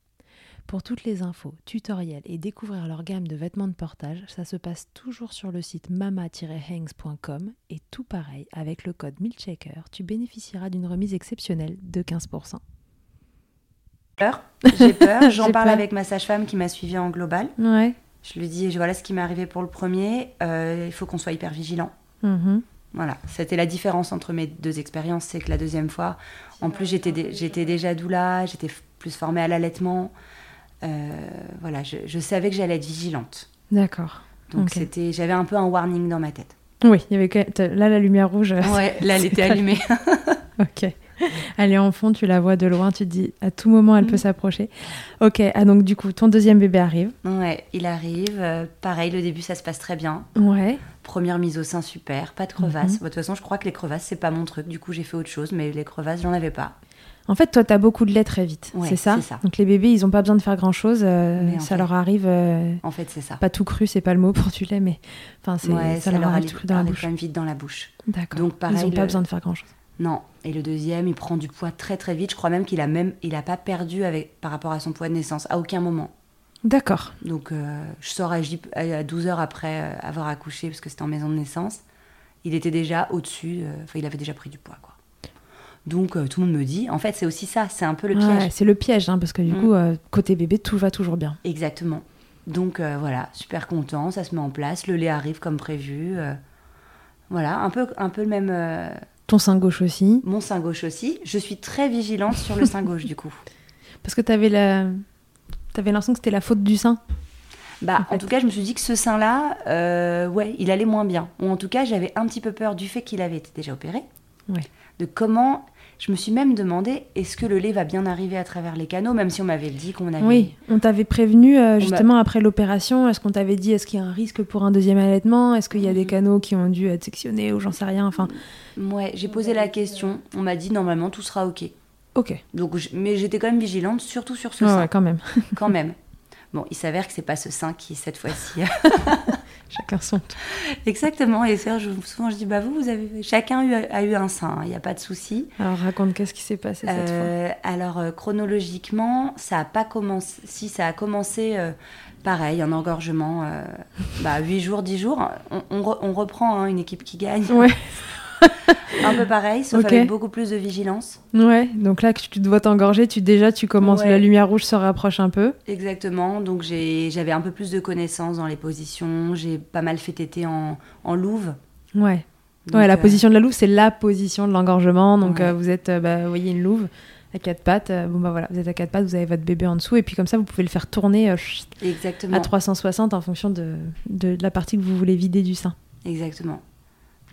Pour toutes les infos, tutoriels et découvrir leur gamme de vêtements de portage, ça se passe toujours sur le site mama-hangs.com et tout pareil, avec le code MILCHECKER, tu bénéficieras d'une remise exceptionnelle de 15%. peur. J'ai peur. J'en parle peur. avec ma sage-femme qui m'a suivie en global. Ouais. Je lui dis voilà ce qui m'est arrivé pour le premier. euh, il faut qu'on soit hyper vigilant. Mhm. Voilà, c'était la différence entre mes deux expériences, c'est que la deuxième fois, en plus j'étais dé- j'étais déjà doula, j'étais f- plus formée à l'allaitement. Euh, voilà, je, je savais que j'allais être vigilante. D'accord. Donc c'était, j'avais un peu un warning dans ma tête. Oui, il y avait là la lumière rouge. euh, Ouais, là elle était allumée. Ok. Elle est en fond, tu la vois de loin, tu te dis à tout moment elle peut Mhm. s'approcher. Ok, ah donc du coup ton deuxième bébé arrive. ouais, il arrive. euh, pareil, le début ça se passe très bien. Ouais. Première mise au sein super, pas de crevasses. De toute façon, je crois que les crevasses c'est pas mon truc. Du coup, j'ai fait autre chose, mais les crevasses j'en avais pas. En fait, toi, tu as beaucoup de lait très vite, Ouais, c'est ça. Donc les bébés, ils ont pas besoin de faire grand-chose. euh, ça fait- leur arrive, euh, En fait, c'est ça. pas tout cru, c'est pas le mot pour du lait, mais enfin, Ouais, ça, leur arrive tout cru dans la bouche. quand même vite dans la bouche. D'accord. Donc, pareil, ils ont pas besoin de faire grand-chose. Non. Et le deuxième, il prend du poids très très vite. Je crois même qu'il a même, il a pas perdu avec par rapport à son poids de naissance à aucun moment. D'accord. Donc, euh, je sors à, J- à 12 heures après avoir accouché parce que c'était en maison de naissance. Il était déjà au-dessus. Enfin, il avait déjà pris du poids, quoi. Donc, euh, tout le monde me dit. En fait, c'est aussi ça. C'est un peu le piège. Ouais, c'est le piège, hein, parce que du Mm. coup, euh, côté bébé, tout va toujours bien. Exactement. Donc euh, voilà, super content, ça se met en place, le lait arrive comme prévu. voilà, un peu, un peu le même. Ton sein gauche aussi, mon sein gauche aussi. Je suis très vigilante sur le sein gauche du coup. parce que t'avais la... T'avais l'impression que c'était la faute du sein. Bah, En tout cas, je me suis dit que ce sein-là, euh, ouais, il allait moins bien. Ou en tout cas, j'avais un petit peu peur du fait qu'il avait été déjà opéré. Ouais. De comment. Je me suis même demandé, est-ce que le lait va bien arriver à travers les canaux, même si on m'avait dit qu'on avait. Oui, on t'avait prévenu euh, justement après l'opération. Est-ce qu'on t'avait dit est-ce qu'il y a un risque pour un deuxième allaitement Est-ce qu'il y a des Mhm. canaux qui ont dû être sectionnés ou j'en sais rien Enfin, Ouais, j'ai posé la question. On m'a dit normalement tout sera ok. ok. Donc, mais j'étais quand même vigilante, surtout sur ce Ouais, sein. ouais, quand même. quand même. Bon, il s'avère que c'est pas ce sein qui, cette fois-ci. Chacun son. Exactement. Et ça, je, souvent, je dis, bah vous, vous avez, chacun a eu, a eu un sein, il n'y a pas de souci. Alors raconte qu'est-ce qui s'est passé cette fois? Euh, alors, euh, chronologiquement, ça a pas commencé. Si, ça a commencé euh, pareil, un engorgement, euh, bah, 8 jours, 10 jours. On, on re- on reprend hein, une équipe qui gagne. Ouais. Un peu pareil, sauf Ok. avec beaucoup plus de vigilance. Ouais, donc là que tu dois t'engorger, tu déjà tu commences, Ouais. la lumière rouge se rapproche un peu. Exactement. Donc, j'avais un peu plus de connaissances dans les positions. J'ai pas mal fait téter en, en louve. Ouais. Donc, ouais, la euh, position de la louve, c'est la position de l'engorgement. Donc Ouais. euh, vous êtes, euh, bah, vous voyez une louve à quatre pattes. bon bah voilà, vous êtes à quatre pattes, vous avez votre bébé en dessous et puis comme ça vous pouvez le faire tourner euh, Exactement. à 360 en fonction de, de la partie que vous voulez vider du sein. Exactement.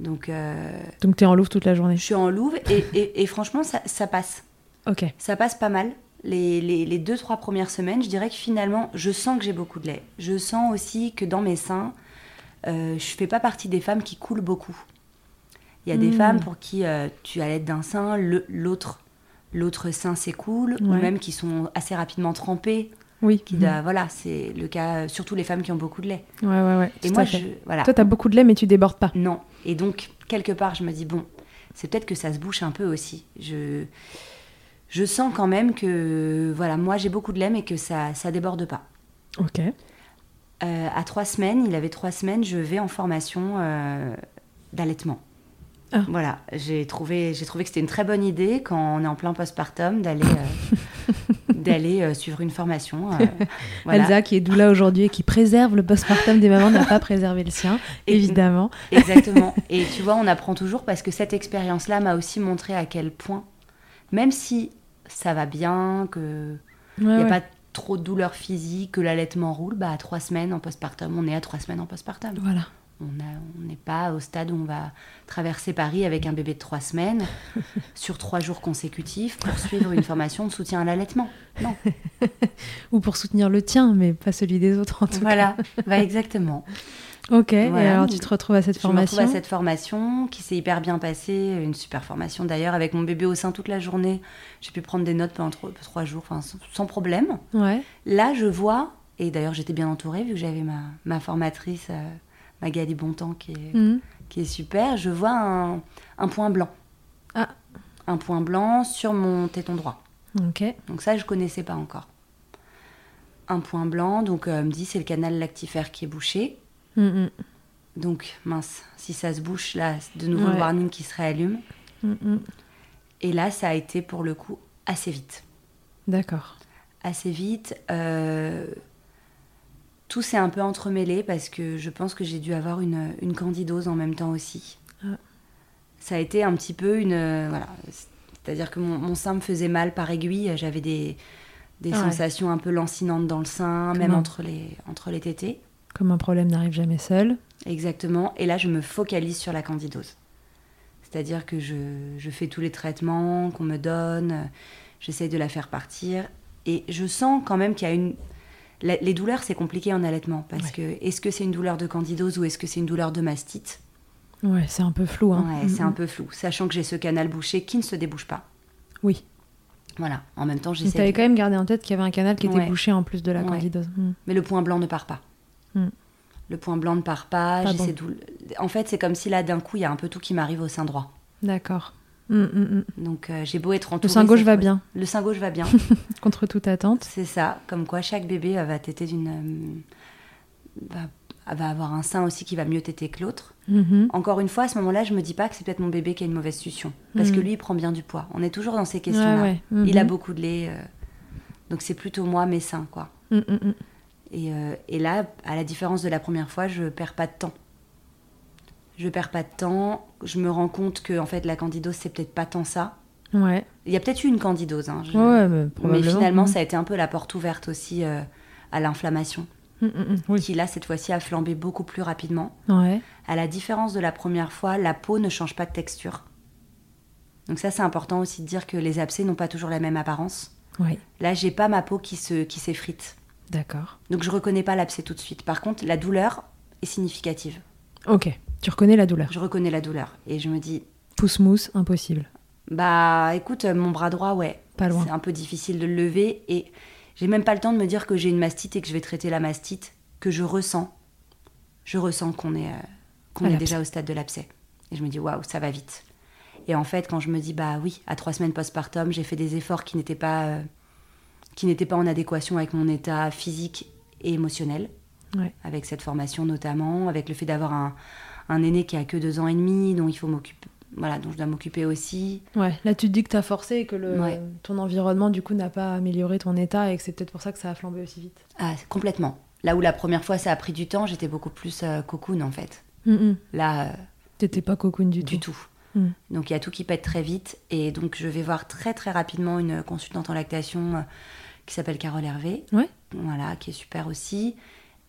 Donc, euh, Donc tu es en louve toute la journée. je suis en louve et, et- et franchement, ça, ça passe. Ok. Ça passe pas mal. Les, les, les deux, trois premières semaines, je dirais que finalement, je sens que j'ai beaucoup de lait. Je sens aussi que dans mes seins, euh, je fais pas partie des femmes qui coulent beaucoup. Il y a des Mm. femmes pour qui euh, tu allaites d'un sein, l'autre l'autre sein s'écoule, ou même qui sont assez rapidement trempées. Oui. Qui doivent- voilà, c'est le cas, euh, surtout les femmes qui ont beaucoup de lait. Ouais, ouais, ouais. Et moi, je, voilà. Toi, t'as beaucoup de lait, mais tu débordes pas. Non. Et donc, quelque part, je me dis, bon, c'est peut-être que ça se bouche un peu aussi. Je, je sens quand même que, voilà, moi j'ai beaucoup de lait, mais que ça ça déborde pas. Ok. Euh, à trois semaines, il avait trois semaines, je vais en formation euh, d'allaitement. Ah. Voilà, j'ai trouvé, j'ai trouvé que c'était une très bonne idée quand on est en plein postpartum d'aller euh, d'aller euh, suivre une formation. euh, voilà. Elsa, qui est doula aujourd'hui et qui préserve le postpartum des mamans, n'a pas préservé le sien, Et- évidemment. Exactement. Et tu vois, on apprend toujours parce que cette expérience-là m'a aussi montré à quel point, même si ça va bien, que Ouais, il n'y a ouais. pas trop de douleur physique, que l'allaitement roule, bah à trois semaines en postpartum, on est à trois semaines en postpartum. Voilà. On n'est pas au stade où on va traverser Paris avec un bébé de trois semaines sur trois jours consécutifs pour suivre une formation de soutien à l'allaitement. Non. Ou pour soutenir le tien, mais pas celui des autres en tout Voilà, bah, exactement. cas. Ok, et Voilà. alors tu te retrouves à cette Je me retrouve formation à cette formation qui s'est hyper bien passée, une super formation d'ailleurs, avec mon bébé au sein toute la journée. J'ai pu prendre des notes pendant trois, trois jours, enfin, sans, sans problème. Ouais. Là, je vois, et d'ailleurs j'étais bien entourée vu que j'avais ma, ma formatrice, euh, Magali Bontemps, qui est, Mhm. qui est super, je vois un, un point blanc. Ah. Un point blanc sur mon téton droit. Ok. Donc ça, je connaissais pas encore. Un point blanc, donc euh, elle me dit c'est le canal lactifère qui est bouché. Mhm. Donc mince, si ça se bouche là, de nouveau le warning qui se réallume. Mhm. Et là, ça a été pour le coup assez vite. D'accord. Assez vite. euh, tout s'est un peu entremêlé parce que je pense que j'ai dû avoir une, une candidose en même temps aussi. Ah. Ça a été un petit peu une. euh, voilà. C'est-à-dire que mon, mon sein me faisait mal par aiguille. J'avais des, des Ouais. sensations un peu lancinantes dans le sein, même entre les, entre les tétés. Comme un problème n'arrive jamais seul. Exactement. Et là, je me focalise sur la candidose. C'est-à-dire que je, je fais tous les traitements qu'on me donne, j'essaye de la faire partir. Et je sens quand même qu'il y a une... la- les douleurs, c'est compliqué en allaitement. Parce Ouais. que est-ce que c'est une douleur de candidose ou est-ce que c'est une douleur de mastite? Ouais, c'est un peu flou. Hein. Ouais, c'est Mm, un mm. peu flou. Sachant que j'ai ce canal bouché qui ne se débouche pas. Oui. Voilà. En même temps, j'essaie. t'avais de- quand même gardé en tête qu'il y avait un canal qui était Ouais. bouché en plus de la candidose. Mm. Mais le point blanc ne part pas. Le point blanc ne part pas. Pas bon. En fait, c'est comme si là, d'un coup, il y a un peu tout qui m'arrive au sein droit. D'accord. Mm, mm, mm. Donc, euh, j'ai beau être Le entourée. sein gauche va fois- bien, Le sein gauche va bien. contre toute attente. c'est ça. Comme quoi, chaque bébé euh, va téter d'une. euh, va, va avoir un sein aussi qui va mieux téter que l'autre. Mhm. Encore une fois, à ce moment-là, je me dis pas que c'est peut-être mon bébé qui a une mauvaise succion. Parce que lui, il prend bien du poids. On est toujours dans ces questions-là. Ouais, ouais. Il a Mhm. beaucoup de lait. Donc, c'est plutôt moi, mes seins, quoi. Et, et là, à la différence de la première fois, je perds pas de temps. Je perds pas de temps. Je me rends compte que en fait, la candidose, c'est peut-être pas tant ça. Ouais. Il y a peut-être eu une candidose. hein, je- Ouais, mais finalement, ça a été un peu la porte ouverte aussi euh, à l'inflammation, Mm, mm, mm. Oui. qui là, cette fois-ci, a flambé beaucoup plus rapidement. Ouais. À la différence de la première fois, la peau ne change pas de texture. Donc ça, c'est important aussi de dire que les abcès n'ont pas toujours la même apparence. Ouais. Là, j'ai pas ma peau qui se qui s'effrite. D'accord. Donc je reconnais pas l'abcès tout de suite. Par contre, la douleur est significative. Ok. Tu reconnais la douleur. Je reconnais la douleur et je me dis Pouce mousse, impossible. bah écoute, euh, mon bras droit, ouais, Pas loin. c'est un peu difficile de le lever et j'ai même pas le temps de me dire que j'ai une mastite et que je vais traiter la mastite que je ressens. Je ressens qu'on est euh, qu'on est déjà au stade de l'abcès et je me dis waouh, ça va vite. Et en fait, quand je me dis bah oui, à trois semaines postpartum, j'ai fait des efforts qui n'étaient pas euh, qui n'étaient pas en adéquation avec mon état physique et émotionnel. Ouais. avec cette formation notamment, avec le fait d'avoir un, un aîné qui a que deux ans et demi, dont il faut m'occuper, voilà, dont je dois m'occuper aussi. Ouais. Là, tu te dis que t'as forcé et que le... Ouais. ton environnement, du coup, n'a pas amélioré ton état et que c'est peut-être pour ça que ça a flambé aussi vite. Ah, complètement. Là où la première fois ça a pris du temps, j'étais beaucoup plus euh, cocoon en fait. Mm, mm. Là, euh, T'étais pas cocoon du, du tout. tout. Mm. Donc il y a tout qui pète très vite et donc je vais voir très très rapidement une consultante en lactation euh, qui s'appelle Carole Hervé, Ouais. voilà, qui est super aussi.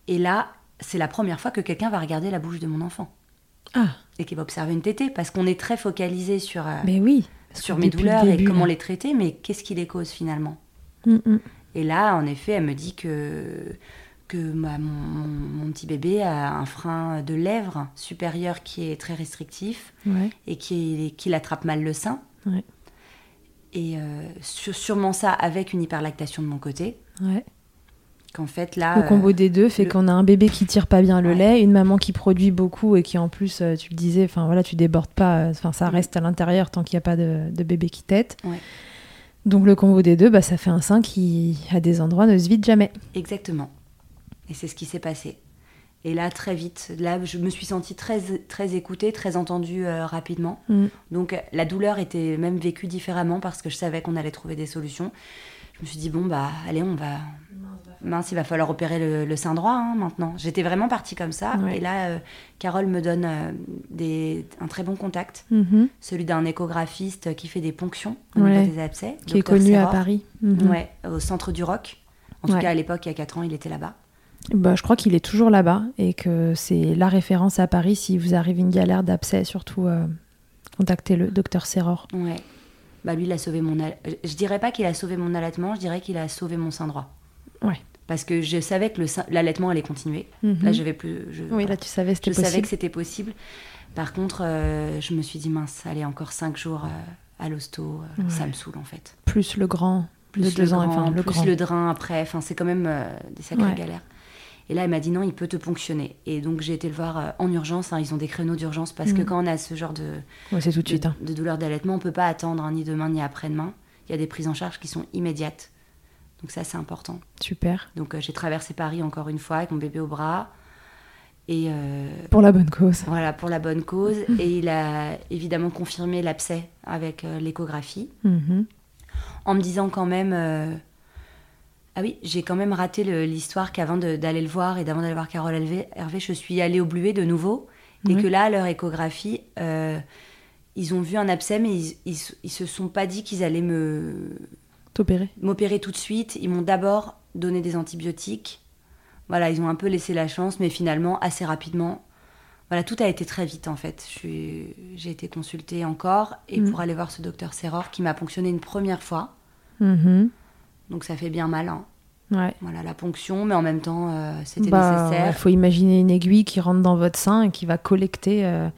Et là, c'est la première fois que quelqu'un va regarder la bouche de mon enfant Ah, et qui va observer une tétée parce qu'on est très focalisé sur euh, mais oui. Parce sur mes douleurs et comment les traiter, mais qu'est-ce qui les cause finalement Mm, mm. Et là, en effet, elle me dit que, que ma- mon, mon- mon petit bébé a un frein de lèvres supérieur qui est très restrictif Ouais. et qui, qui attrape mal le sein. Ouais. Et euh, sûrement ça avec une hyperlactation de mon côté. Ouais. Qu'en fait, là. Le combo euh, des deux fait le- qu'on a un bébé qui tire pas bien le Ouais. lait, une maman qui produit beaucoup et qui en plus, euh, tu le disais, enfin voilà, tu débordes pas, euh, enfin ça Mm. reste à l'intérieur tant qu'il n'y a pas de, de bébé qui tète. Ouais. Donc le combo des deux, bah, ça fait un sein qui, à des endroits, ne se vide jamais. Exactement. Et c'est ce qui s'est passé. Et là, très vite, là, je me suis sentie très, très écoutée, très entendue euh, rapidement. Mm. Donc la douleur était même vécue différemment parce que je savais qu'on allait trouver des solutions. Je me suis dit, bon, bah, allez, on va. Mince, il va falloir opérer le, le sein droit hein, maintenant. J'étais vraiment partie comme ça. Ouais. Et là, euh, Carole me donne euh, des, un très bon contact, Mhm. celui d'un échographiste qui fait des ponctions au Ouais. niveau des abcès. Qui est connu à. Paris. Ouais, au centre du Rock. En tout cas, à l'époque, il y a 4 ans, il était là-bas. Bah, je crois qu'il est toujours là-bas et que c'est la référence à Paris si vous arrive une galère d'abcès, surtout euh, contactez-le, docteur Serror. Ouais. Bah lui, il a sauvé mon... al- Je dirais pas qu'il a sauvé mon allaitement, je dirais qu'il a sauvé mon sein droit. Ouais. Parce que je savais que l'allaitement allait continuer. Mhm. Là, je vais plus... Je, Oui, là tu savais je c'était savais possible. que c'était possible. Par contre, euh, je me suis dit, mince, allez, encore 5 jours euh, à l'hosto, euh, ça me saoule en fait. Plus le grand, Plus de le, deux ans, grand, enfin le plus grand. le drain après, enfin, c'est quand même des sacrées Ouais. galères. Et là, elle m'a dit non, il peut te ponctionner. Et donc, j'ai été le voir euh, en urgence. hein, ils ont des créneaux d'urgence parce que Mhm. quand on a ce genre de, Ouais, c'est tout de de, suite. hein. de douleur d'allaitement, on peut pas attendre hein, ni demain ni après-demain. Il y a des prises en charge qui sont immédiates. Donc ça, c'est important. Super. Donc euh, j'ai traversé Paris encore une fois avec mon bébé au bras. Et euh, Pour la bonne cause. voilà, pour la bonne cause. et il a évidemment confirmé l'abcès avec euh, l'échographie. Mhm. En me disant quand même... Ah oui, j'ai quand même raté l'histoire qu'avant d'aller le voir et d'avant d'aller voir Carole Hervé, Hervé, je suis allée au Bluet de nouveau. Et que là, à leur échographie, euh, ils ont vu un abcès, mais ils, ils, ils se sont pas dit qu'ils allaient me, T'opérer. m'opérer tout de suite. Ils m'ont d'abord donné des antibiotiques, voilà, ils ont un peu laissé la chance, mais finalement, assez rapidement, voilà, tout a été très vite en fait. J'ai été consultée encore et Mm. pour aller voir ce docteur Serror qui m'a ponctionné une première fois. Mhm. Donc ça fait bien mal. hein. Ouais. Voilà, la ponction, mais en même temps, euh, c'était Bah, nécessaire. Il faut imaginer une aiguille qui rentre dans votre sein et qui va collecter, euh,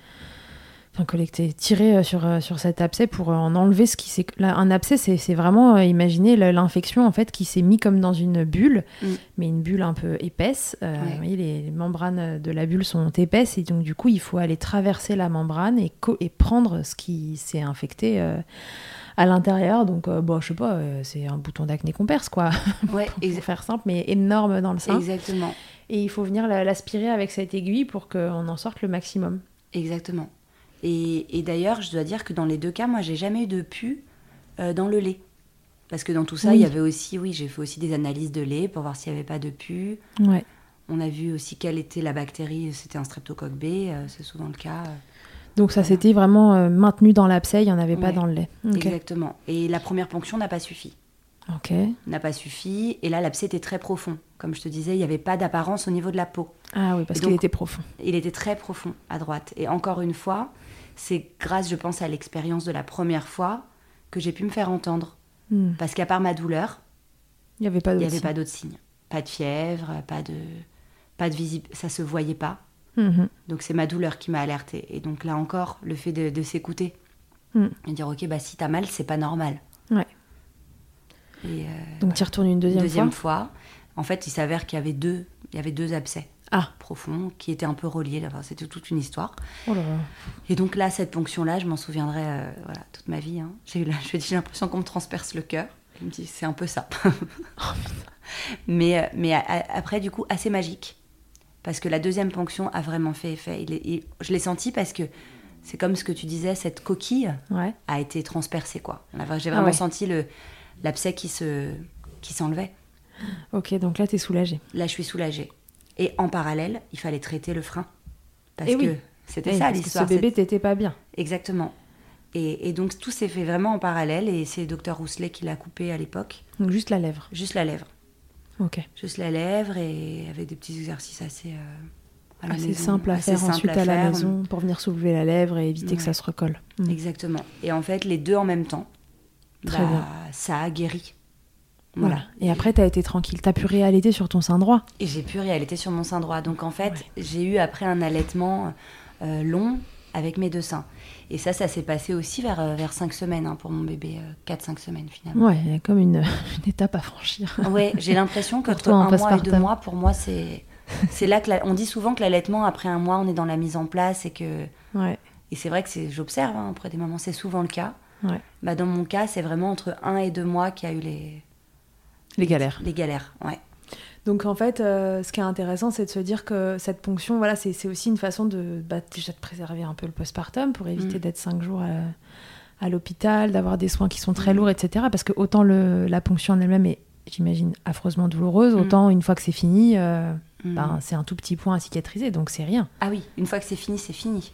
enfin collecter, tirer euh, sur, sur cet abcès pour en enlever ce qui s'est. Un abcès, c'est vraiment euh, imaginer l'infection en fait qui s'est mis comme dans une bulle, Mm. mais une bulle un peu épaisse. Ouais. vous voyez, les, les membranes de la bulle sont épaisses et donc du coup il faut aller traverser la membrane et, et prendre ce qui s'est infecté. À l'intérieur, donc euh, bon, je sais pas, euh, c'est un bouton d'acné qu'on perce, quoi, Ouais, pour faire simple, mais énorme dans le sein. exactement. Et il faut venir la- l'aspirer avec cette aiguille pour qu'on en sorte le maximum. Exactement. Et, et d'ailleurs, je dois dire que dans les deux cas, moi, j'ai jamais eu de pu euh, dans le lait. Parce que dans tout ça, Oui. il y avait aussi, oui, j'ai fait aussi des analyses de lait pour voir s'il n'y avait pas de pu. Ouais. On a vu aussi quelle était la bactérie, c'était un streptocoque B, euh, c'est souvent le cas. Donc ça s'était vraiment euh, maintenu dans l'abcès, il n'y en avait pas dans le lait. Exactement. Et la première ponction n'a pas suffi. Ok. N'a pas suffi. Et là, l'abcès était très profond. Comme je te disais, il n'y avait pas d'apparence au niveau de la peau. Ah oui, parce qu'il était profond. Il était très profond à droite. Et encore une fois, c'est grâce, je pense, à l'expérience de la première fois que j'ai pu me faire entendre. Hmm. Parce qu'à part ma douleur, Il n'y avait pas d'autres signes. Pas de fièvre, pas de, pas de visible, ça se voyait pas. Mhm. Donc c'est ma douleur qui m'a alertée. Et donc là encore, le fait de, de s'écouter Mm. et dire ok, bah si t'as mal, c'est pas normal. Ouais. Et euh, Donc tu y retournes une deuxième, deuxième fois. fois, en fait, il s'avère qu'il y avait deux, il y avait deux abcès Ah. profonds qui étaient un peu reliés. Enfin, c'était toute une histoire. Oh là là. Et donc là, cette ponction-là, je m'en souviendrai euh, voilà, toute ma vie. hein. J'ai eu j'ai l'impression qu'on me transperce le cœur. Je me dis, c'est un peu ça. mais euh, mais a- a- après, du coup, assez magique. Parce que la deuxième ponction a vraiment fait effet. Il est- il- je l'ai senti parce que c'est comme ce que tu disais, cette coquille Ouais. a été transpercée. quoi. J'ai Ah vraiment ouais. senti le- l'abcès qui se qui s'enlevait. Ok, donc là t'es soulagée. Là, je suis soulagée. Et en parallèle, il fallait traiter le frein. Parce Eh oui. que c'était Oui, ça l'histoire. Ce bébé t'était pas bien. Exactement. Et, et donc tout s'est fait vraiment en parallèle et c'est le docteur Rousselet qui l'a coupé à l'époque. Donc juste la lèvre. Juste la lèvre. Juste la lèvre et avec des petits exercices assez... euh, à la Assez maison. simple à Assez faire simple ensuite à à, la faire. maison pour venir soulever la lèvre et éviter que ça se recolle. Mm. Exactement. Et en fait, les deux en même temps, Très bah, bien. ça a guéri. Voilà. Voilà. Et après t'as été tranquille. T'as pu réallaiter sur ton sein droit. Et j'ai pu réalité sur mon sein droit. Donc en fait, j'ai eu après un allaitement euh, long avec mes deux seins. Et ça, ça s'est passé aussi vers, euh, vers 5 semaines hein, pour mon bébé. 4-5 semaines finalement. Ouais, il y a comme une, une étape à franchir. Ouais, j'ai l'impression Pour qu'entre toi, en un mois et deux mois, pour moi, c'est c'est là que la- on dit souvent que l'allaitement après un mois, on est dans la mise en place et que Ouais. et c'est vrai que j'observe hein, auprès des mamans, c'est souvent le cas. Ouais. Bah dans mon cas, c'est vraiment entre un et deux mois qu'il y a eu les Les galères. les galères. Ouais. Donc en fait, euh, ce qui est intéressant, c'est de se dire que cette ponction, voilà, c'est aussi une façon de bah, déjà de préserver un peu le postpartum pour éviter Mm. d'être cinq jours à, à l'hôpital, d'avoir des soins qui sont très Mm. lourds, etc. Parce que autant le, la ponction en elle-même est, j'imagine, affreusement douloureuse, Mm. autant une fois que c'est fini, euh, ben, c'est un tout petit point à cicatriser, donc c'est rien. Ah oui, une fois que c'est fini, c'est fini.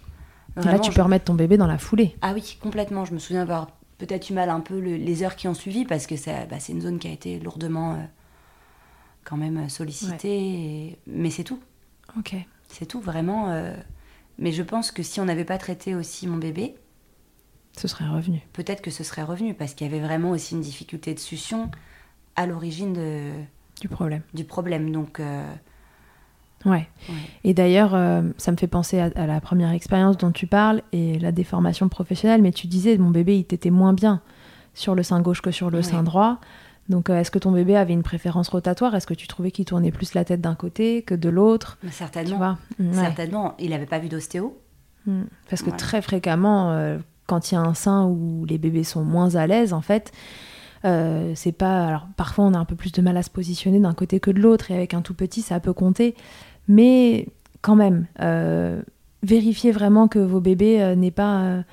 Et là, Vraiment, tu je- peux remettre ton bébé dans la foulée. Ah oui, complètement. Je me souviens avoir peut-être eu mal un peu le- les heures qui ont suivi parce que bah, c'est une zone qui a été lourdement euh, quand même sollicitée. et- Mais c'est tout. Ok. C'est tout, vraiment. euh. Mais je pense que si on n'avait pas traité aussi mon bébé, Ce serait revenu. peut-être que ce serait revenu parce qu'il y avait vraiment aussi une difficulté de succion à l'origine de- Du problème. du problème. Donc, euh, Ouais. ouais. Et d'ailleurs, euh, ça me fait penser à, à la première expérience dont tu parles et la déformation professionnelle. Mais tu disais, mon bébé, il t'était moins bien sur le sein gauche que sur le Ouais. sein droit. Donc, euh, est-ce que ton bébé avait une préférence rotatoire? Est-ce que tu trouvais qu'il tournait plus la tête d'un côté que de l'autre? Tu certainement. vois? Mm, ouais. Certainement. Il n'avait pas vu d'ostéo. Mm. Parce que Ouais. très fréquemment, euh, quand il y a un sein où les bébés sont moins à l'aise, en fait, euh, c'est pas. Alors, parfois, on a un peu plus de mal à se positionner d'un côté que de l'autre, et avec un tout petit, ça peut compter. Mais quand même, euh, vérifiez vraiment que vos bébés n'est pas.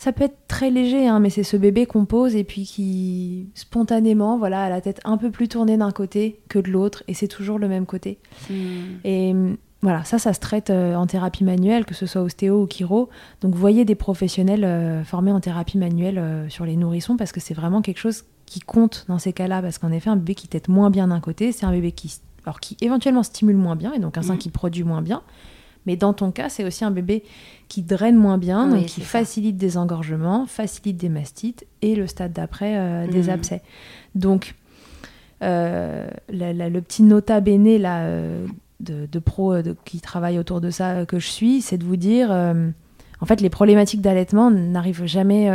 Ça peut être très léger, hein, mais c'est ce bébé qu'on pose et puis qui spontanément, voilà, a la tête un peu plus tournée d'un côté que de l'autre, et c'est toujours le même côté. Hmm. Et hum, voilà, ça, ça se traite euh, en thérapie manuelle, que ce soit ostéo ou chiro. Donc, voyez des professionnels euh, formés en thérapie manuelle euh, sur les nourrissons parce que c'est vraiment quelque chose qui compte dans ces cas-là. Parce qu'en effet, un bébé qui tète moins bien d'un côté, c'est un bébé qui alors qui éventuellement stimule moins bien, et donc un sein Mhm. qui produit moins bien. Mais dans ton cas, c'est aussi un bébé qui draine moins bien, Oui, donc qui ça. facilite des engorgements, facilite des mastites et le stade d'après euh, des Mhm. abcès. Donc, euh, la- la- le petit nota bene là, euh, de, de pros de- qui travaillent autour de ça que je suis, c'est de vous dire, en fait, les problématiques d'allaitement n'arrivent jamais,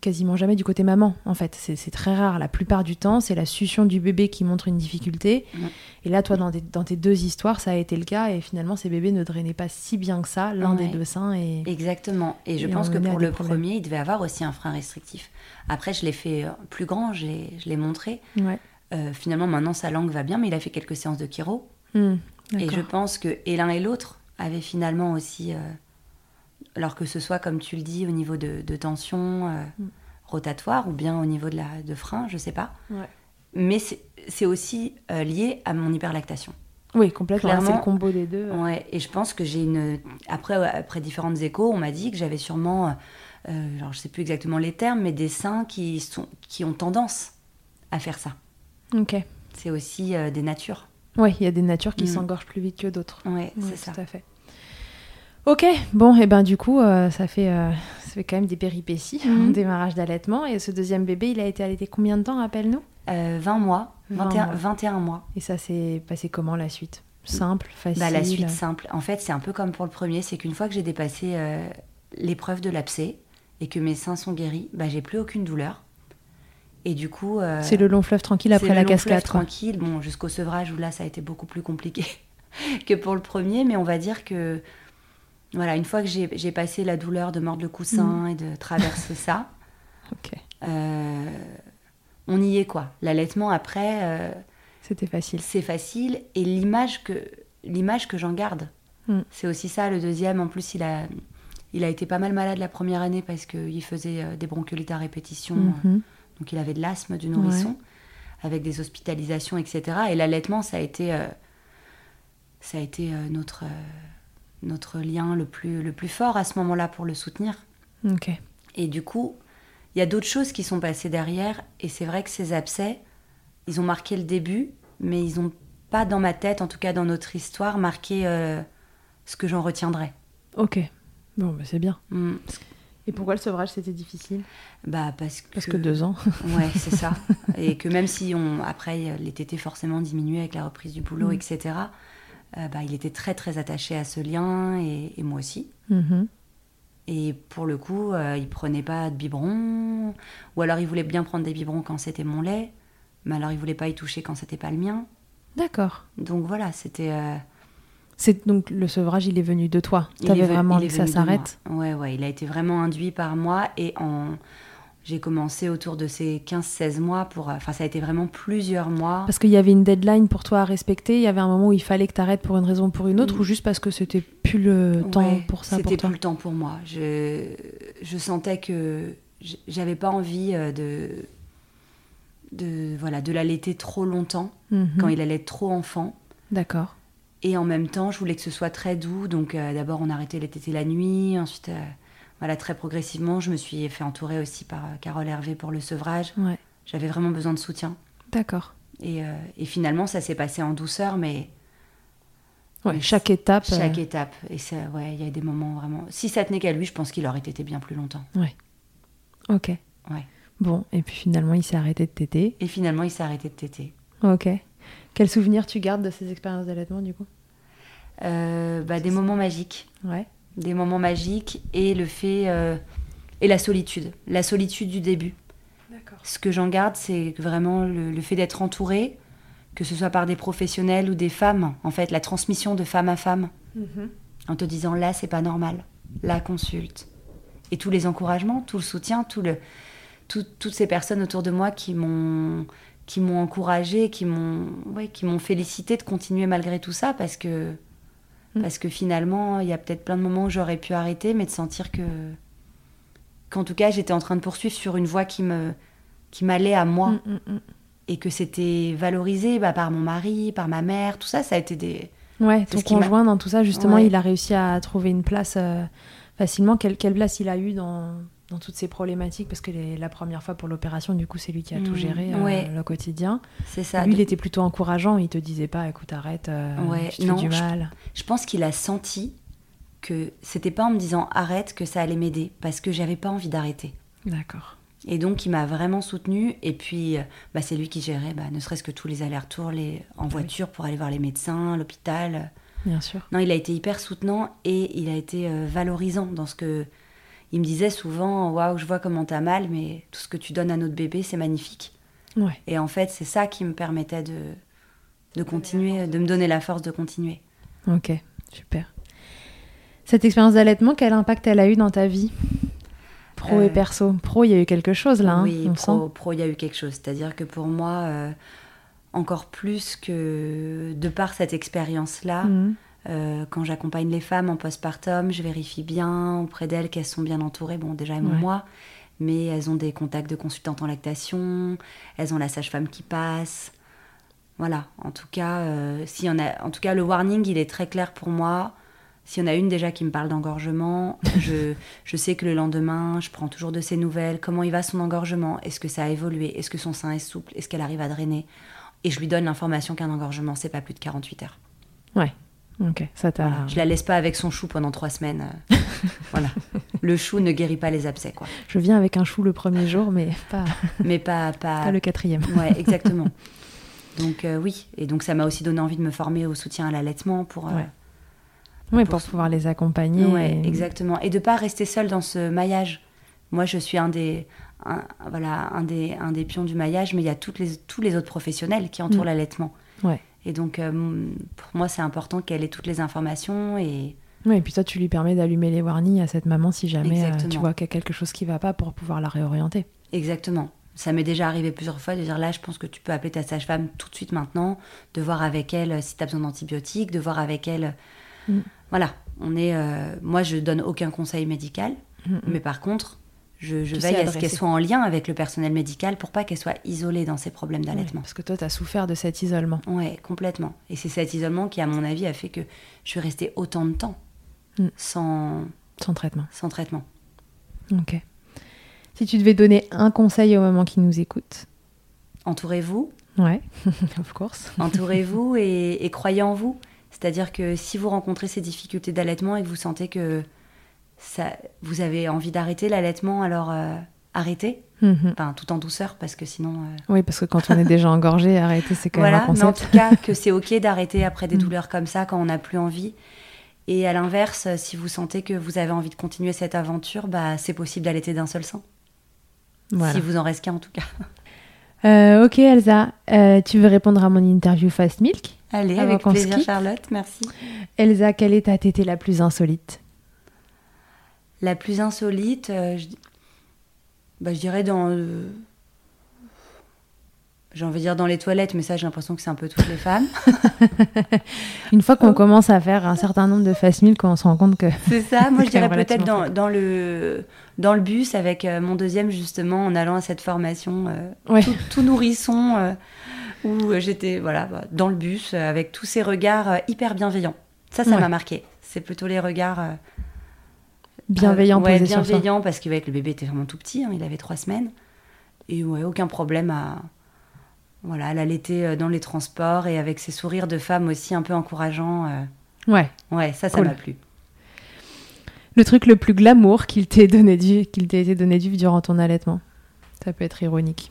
quasiment jamais du côté maman. En fait, c'est très rare. La plupart du temps, c'est la succion du bébé qui montre une difficulté. Et là, toi, dans tes, dans tes deux histoires, ça a été le cas. Et finalement, ces bébés ne drainaient pas si bien que ça, l'un des deux seins. Et... Exactement. Et je Et pense que pour le problèmes. premier, il devait avoir aussi un frein restrictif. Après, je l'ai fait euh, plus grand, je l'ai montré. Ouais. Euh, finalement, maintenant, sa langue va bien, mais il a fait quelques séances de chiro. Hmm, Et je pense que et l'un et l'autre avaient finalement aussi, euh, alors que ce soit, comme tu le dis, au niveau de, de tension euh, Mm. rotatoire ou bien au niveau de, la, de frein, je sais pas. Ouais. Mais c'est aussi euh, lié à mon hyperlactation. Oui, complètement. C'est Clairement. le combo des deux. Ouais, et je pense que j'ai une. Après, après différentes échos, on m'a dit que j'avais sûrement, euh, genre, je sais plus exactement les termes, mais des seins qui, sont, qui ont tendance à faire ça. Ok. C'est aussi euh, des natures. Oui, il y a des natures qui Mm. s'engorgent plus vite que d'autres. Ouais, Ouais, c'est ça. Tout à fait. Ok, bon, et ben du coup, euh, ça, fait, euh, ça fait quand même des péripéties, Mhm. un démarrage d'allaitement. Et ce deuxième bébé, il a été allaité combien de temps, rappelle-nous? Euh, 20 mois, 20 21, mois. 21 mois. Et ça s'est passé comment la suite? Simple, facile? Bah, la suite simple. En fait, c'est un peu comme pour le premier, c'est qu'une fois que j'ai dépassé euh, l'épreuve de l'abcès et que mes seins sont guéris, bah, j'ai plus aucune douleur. Et du coup. C'est le long fleuve tranquille après c'est la le long fleuve cascade. quoi. tranquille, bon, jusqu'au sevrage où là, ça a été beaucoup plus compliqué que pour le premier, mais on va dire que. Voilà, une fois que j'ai passé la douleur de mordre le coussin et de traverser ça, euh, on y est quoi. L'allaitement après, euh, c'était facile. c'est facile et l'image que l'image que j'en garde, Mm. c'est aussi ça. Le deuxième, en plus, il a il a été pas mal malade la première année parce qu'il faisait euh, des bronchiolites à répétition, Mhm. donc il avait de l'asthme du nourrisson, avec des hospitalisations, etc. Et l'allaitement, ça a été euh, ça a été notre notre lien le plus le plus fort à ce moment-là pour le soutenir. Ok. Et du coup, il y a d'autres choses qui sont passées derrière. Et c'est vrai que ces abcès, ils ont marqué le début, mais ils n'ont pas dans ma tête, en tout cas dans notre histoire, marqué euh, ce que j'en retiendrai. Ok. Bon, bah, c'est bien. Hmm. Et pourquoi le sevrage c'était difficile? Bah parce que, Parce que deux ans. Ouais, c'est ça. Et que même si on après les tétés forcément diminuaient avec la reprise du boulot, Mm. etc. euh, bah, il était très très attaché à ce lien et, et moi aussi. Mhm. Et pour le coup, euh, il prenait pas de biberon, ou alors il voulait bien prendre des biberons quand c'était mon lait, mais alors il voulait pas y toucher quand c'était pas le mien. D'accord. Donc voilà, c'était. euh, C'est donc le sevrage, il est venu de toi. il T'avais vraiment envie que ça s'arrête. Ouais, ouais, il a été vraiment induit par moi et en. J'ai commencé autour de ces 15-16 mois pour. euh, Enfin, ça a été vraiment plusieurs mois. Parce qu'il y avait une deadline pour toi à respecter, il y avait un moment où il fallait que tu arrêtes pour une raison ou pour une autre, ou juste parce que c'était plus le temps Ouais, pour ça C'était plus le temps pour moi. Je, je sentais que j'avais pas envie euh, de, de, voilà, de l'allaiter trop longtemps, Mhm. quand il allait être trop enfant. D'accord. Et en même temps, je voulais que ce soit très doux. Donc euh, d'abord, on arrêtait les tétés la nuit. Ensuite, euh, voilà, très progressivement, je me suis fait entourer aussi par euh, Carole Hervé pour le sevrage. Ouais. J'avais vraiment besoin de soutien. D'accord. Et, euh, et finalement, ça s'est passé en douceur, mais Ouais, Mais chaque étape. euh, chaque étape. Et ça, ouais, il y a des moments vraiment. Si ça tenait qu'à lui, je pense qu'il aurait été bien plus longtemps. Ok. Ouais. Bon, et puis finalement, il s'est arrêté de téter. Et finalement, il s'est arrêté de téter. Ok. Quel souvenir tu gardes de ces expériences d'allaitement du coup? Euh, bah, des moments magiques. Ouais. Des moments magiques et le fait. euh, et la solitude. La solitude du début. Ce que j'en garde, c'est vraiment le, le fait d'être entourée, que ce soit par des professionnels ou des femmes, en fait, la transmission de femme à femme, en te disant là, c'est pas normal, là, consulte. Et tous les encouragements, tout le soutien, tout le, tout- toutes ces personnes autour de moi qui m'ont qui m'ont encouragée, qui m'ont ouais, qui m'ont félicité de continuer malgré tout ça parce que Mm. parce que finalement il y a peut-être plein de moments où j'aurais pu arrêter mais de sentir que qu'en tout cas j'étais en train de poursuivre sur une voie qui me qui m'allait à moi Mm, mm, et que c'était valorisé bah, par mon mari, par ma mère, tout ça ça a été des Ouais, ton conjoint dans tout ça, justement, Ouais. il a réussi à trouver une place euh, facilement. Quelle, quelle place il a eu dans, dans toutes ces problématiques Parce que les- la première fois pour l'opération, du coup, c'est lui qui a tout Mhm. géré, euh, Ouais. le quotidien. C'est ça. Lui, il était plutôt encourageant. Il te disait pas, écoute, arrête, euh, Ouais, tu te fais du mal. Je pense qu'il a senti que c'était pas en me disant arrête que ça allait m'aider parce que j'avais pas envie d'arrêter. D'accord. Et donc il m'a vraiment soutenue et puis euh, bah, c'est lui qui gérait bah, ne serait-ce que tous les allers-retours les... en voiture pour aller voir les médecins, l'hôpital. Bien sûr. Non, il a été hyper soutenant et il a été euh, valorisant dans ce que il me disait souvent waouh, je vois comment t'as mal mais tout ce que tu donnes à notre bébé, c'est magnifique. Ouais. Et en fait, c'est ça qui me permettait de de continuer, de me donner la force de continuer. Ok, super. Cette expérience d'allaitement, quel impact elle a eu dans ta vie? Pro Euh, et perso. Pro, il y a eu quelque chose là, hein, oui, on pro, sent. pro, il y a eu quelque chose. C'est-à-dire que pour moi, euh, encore plus que de par cette expérience-là, Mhm. Euh, quand j'accompagne les femmes en postpartum, je vérifie bien auprès d'elles qu'elles sont bien entourées. Bon, déjà, elles m'ont Ouais. moi, mais elles ont des contacts de consultantes en lactation, elles ont la sage-femme qui passe. Voilà, en tout cas, euh, s'il y en a, en tout cas, le warning, il est très clair pour moi. S'il y en a une déjà qui me parle d'engorgement, je, je sais que le lendemain, je prends toujours de ses nouvelles. Comment il va son engorgement? Est-ce que ça a évolué? Est-ce que son sein est souple? Est-ce qu'elle arrive à drainer? Et je lui donne l'information qu'un engorgement, c'est pas plus de 48 heures. Ouais. Ok, ça t'a. Voilà. Je la laisse pas avec son chou pendant trois semaines. euh, voilà. Le chou ne guérit pas les abcès, quoi. Je viens avec un chou le premier jour, mais pas, Mais pas, pas, pas le quatrième. Ouais, exactement. donc euh, oui, et donc ça m'a aussi donné envie de me former au soutien à l'allaitement pour. euh, Ouais. Oui, Pour pouvoir les accompagner. Ouais, et- exactement. Et de pas rester seule dans ce maillage. Moi, je suis un des, un, voilà, un des, un des pions du maillage, mais il y a toutes les, tous les autres professionnels qui entourent Mm. l'allaitement. Ouais. Et donc, euh, pour moi, c'est important qu'elle ait toutes les informations et Ouais, et puis toi, tu lui permets d'allumer les warnings à cette maman si jamais euh, tu vois qu'il y a quelque chose qui va pas pour pouvoir la réorienter. Exactement. Ça m'est déjà arrivé plusieurs fois de dire là, je pense que tu peux appeler ta sage-femme tout de suite maintenant, de voir avec elle euh, si tu as besoin d'antibiotiques, de voir avec elle. Mm. Voilà, on est. euh, moi, je donne aucun conseil médical, Mm, mm. mais par contre, je, je veille à ce qu'elle soit en lien avec le personnel médical pour pas qu'elle soit isolée dans ses problèmes d'allaitement. parce que toi, tu as souffert de cet isolement. Ouais, complètement. Et c'est cet isolement qui, à mon avis, a fait que je suis restée autant de temps Mm. sans, Sans traitement. sans traitement. Ok. Si tu devais donner un conseil aux mamans qui nous écoutent. Entourez-vous, Ouais, of course. Entourez-vous et, et croyez en vous. C'est-à-dire que si vous rencontrez ces difficultés d'allaitement et que vous sentez que ça, vous avez envie d'arrêter l'allaitement, alors euh, arrêtez. Mhm. Enfin, tout en douceur, parce que sinon. euh, Oui, parce que quand on est déjà engorgé, arrêter, c'est quand voilà, même un mais en concept. tout cas, que c'est OK d'arrêter après des Mm. douleurs comme ça quand on n'a plus envie. Et à l'inverse, si vous sentez que vous avez envie de continuer cette aventure, bah, c'est possible d'allaiter d'un seul sein. Voilà. Si vous en reste qu'un, en tout cas. Euh, ok, Elsa, euh, tu veux répondre à mon interview Fast Milk? Allez, avec plaisir. Charlotte. Merci. Elsa, quelle est ta tétée la plus insolite? La plus insolite, euh, je... bah, je dirais dans. le- J'ai envie de dire dans les toilettes, mais ça, j'ai l'impression que c'est un peu toutes les femmes. Une fois Oh. qu'on commence à faire un certain nombre de Fast Milk, on se rend compte que. C'est ça, moi, je dirais peut-être dans, dans le, dans le bus avec euh, mon deuxième, justement, en allant à cette formation euh, Ouais. tout, tout nourrisson, euh, où euh, j'étais voilà, bah, dans le bus euh, avec tous ces regards euh, hyper bienveillants. Ça, ça Ouais. m'a marqué. C'est plutôt les regards. euh, Bienveillant Euh, ouais, posé sur bienveillant parce qu'avec le bébé était vraiment tout petit, hein, il avait trois semaines. Et ouais, aucun problème à, voilà, à l'allaiter euh, dans les transports et avec ses sourires de femme aussi un peu encourageants. euh. Ouais. Ouais, ça, ça Cool. m'a plu. Le truc le plus glamour qu'il t'ait donné du, qu'il t'ait été donné vivre durant ton allaitement. Ça peut être ironique.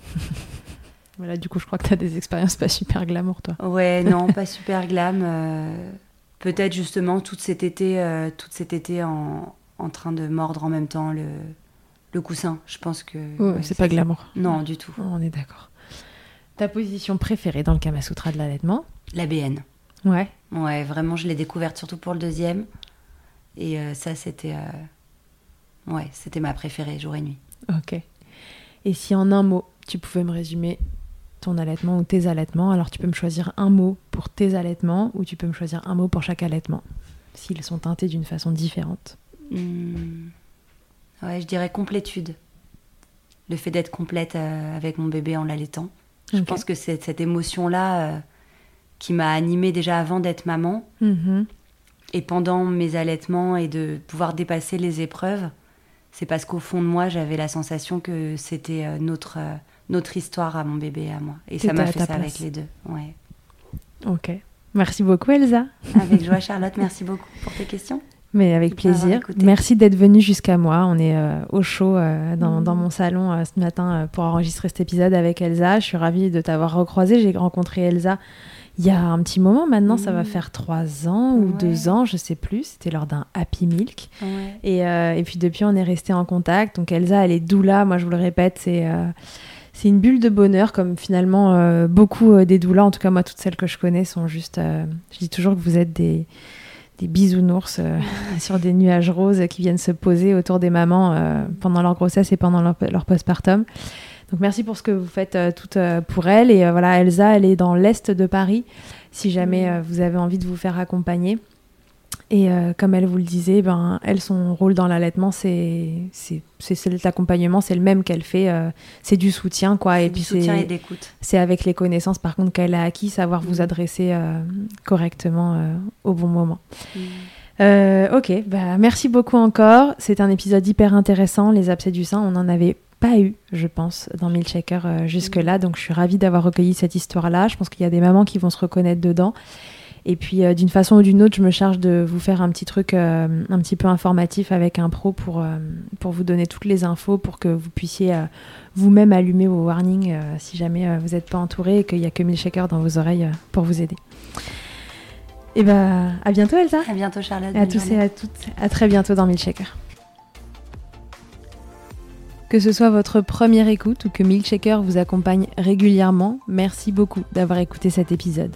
voilà, du coup, je crois que tu as des expériences pas super glamour, toi. Ouais, non, pas super glam. euh, Peut-être justement tout cet été, tout cet été en, en train de mordre en même temps le, le coussin. Je pense que. Ouais, c'est pas glamour. Non, du tout. On est d'accord. Ta position préférée dans le Kama Sutra de l'allaitement? La BN. Ouais. Ouais, vraiment, je l'ai découverte surtout pour le deuxième. Et euh, ça, c'était. euh, Ouais, c'était ma préférée, jour et nuit. Ok. Et si en un mot, tu pouvais me résumer ton allaitement ou tes allaitements, alors tu peux me choisir un mot pour tes allaitements ou tu peux me choisir un mot pour chaque allaitement, s'ils sont teintés d'une façon différente. Hmm. Ouais, je dirais complétude. Le fait d'être complète euh, avec mon bébé en l'allaitant. Je pense que c'est cette émotion-là euh, qui m'a animée déjà avant d'être maman Mhm. et pendant mes allaitements et de pouvoir dépasser les épreuves. c'est parce qu'au fond de moi, j'avais la sensation que c'était euh, notre, notre histoire à mon bébé et à moi. Et ça m'a fait ça place. avec les deux. Ouais. Ok. Merci beaucoup Elsa. Avec joie, Charlotte, merci beaucoup pour tes questions. Mais avec plaisir. Merci d'être venu jusqu'à moi. On est euh, au chaud euh, dans, Mhm. dans mon salon euh, ce matin pour enregistrer cet épisode avec Elsa. Je suis ravie de t'avoir recroisé. J'ai rencontré Elsa il y a un petit moment maintenant. Ça va Mhm. faire trois ans ou Ouais. deux ans, je sais plus. C'était lors d'un Happy Milk. Ouais. Et, et puis depuis, on est resté en contact. Donc Elsa, elle est doula. Moi, je vous le répète, c'est c'est une bulle de bonheur, comme finalement beaucoup des doulas. En tout cas, moi, toutes celles que je connais sont juste. je dis toujours que vous êtes des, des bisounours euh, sur des nuages roses qui viennent se poser autour des mamans euh, pendant leur grossesse et pendant leur, leur postpartum. Donc merci pour ce que vous faites euh, toutes pour elle. Et voilà, Elsa, elle est dans l'est de Paris. Si jamais vous avez envie de vous faire accompagner. Et euh, comme elle vous le disait, ben, elle, son rôle dans l'allaitement, c'est c'est c'est cet accompagnement, c'est le même qu'elle fait. euh, c'est du soutien, quoi. Et puis soutien et c'est d'écoute. c'est avec les connaissances, par contre, qu'elle a acquis, savoir vous Mhm. adresser euh, correctement au bon moment. Mm. Ok, bah, merci beaucoup encore. C'est un épisode hyper intéressant. Les abcès du sein, on n'en avait pas eu, je pense, dans Milkshaker euh, jusque-là. Donc, je suis ravie d'avoir recueilli cette histoire-là. Je pense qu'il y a des mamans qui vont se reconnaître dedans. Et puis, euh, d'une façon ou d'une autre, je me charge de vous faire un petit truc euh, un petit peu informatif avec un pro pour, euh, pour vous donner toutes les infos pour que vous puissiez vous-même allumer vos warnings si jamais vous n'êtes pas entouré et qu'il n'y a que Milkshaker dans vos oreilles pour vous aider. Et bah, à bientôt, Elsa. À bientôt, Charlotte. À tous journée. et à toutes, à très bientôt dans Milkshaker. Que ce soit votre première écoute ou que Milkshaker vous accompagne régulièrement, merci beaucoup d'avoir écouté cet épisode.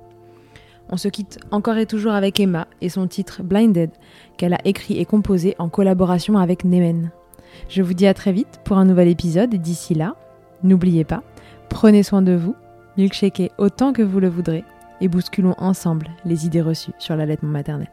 On se quitte encore et toujours avec Emma et son titre Blinded qu'elle a écrit et composé en collaboration avec Nemen. Je vous dis à très vite pour un nouvel épisode et d'ici là, n'oubliez pas, prenez soin de vous, milkshakez autant que vous le voudrez et bousculons ensemble les idées reçues sur l'allaitement maternel.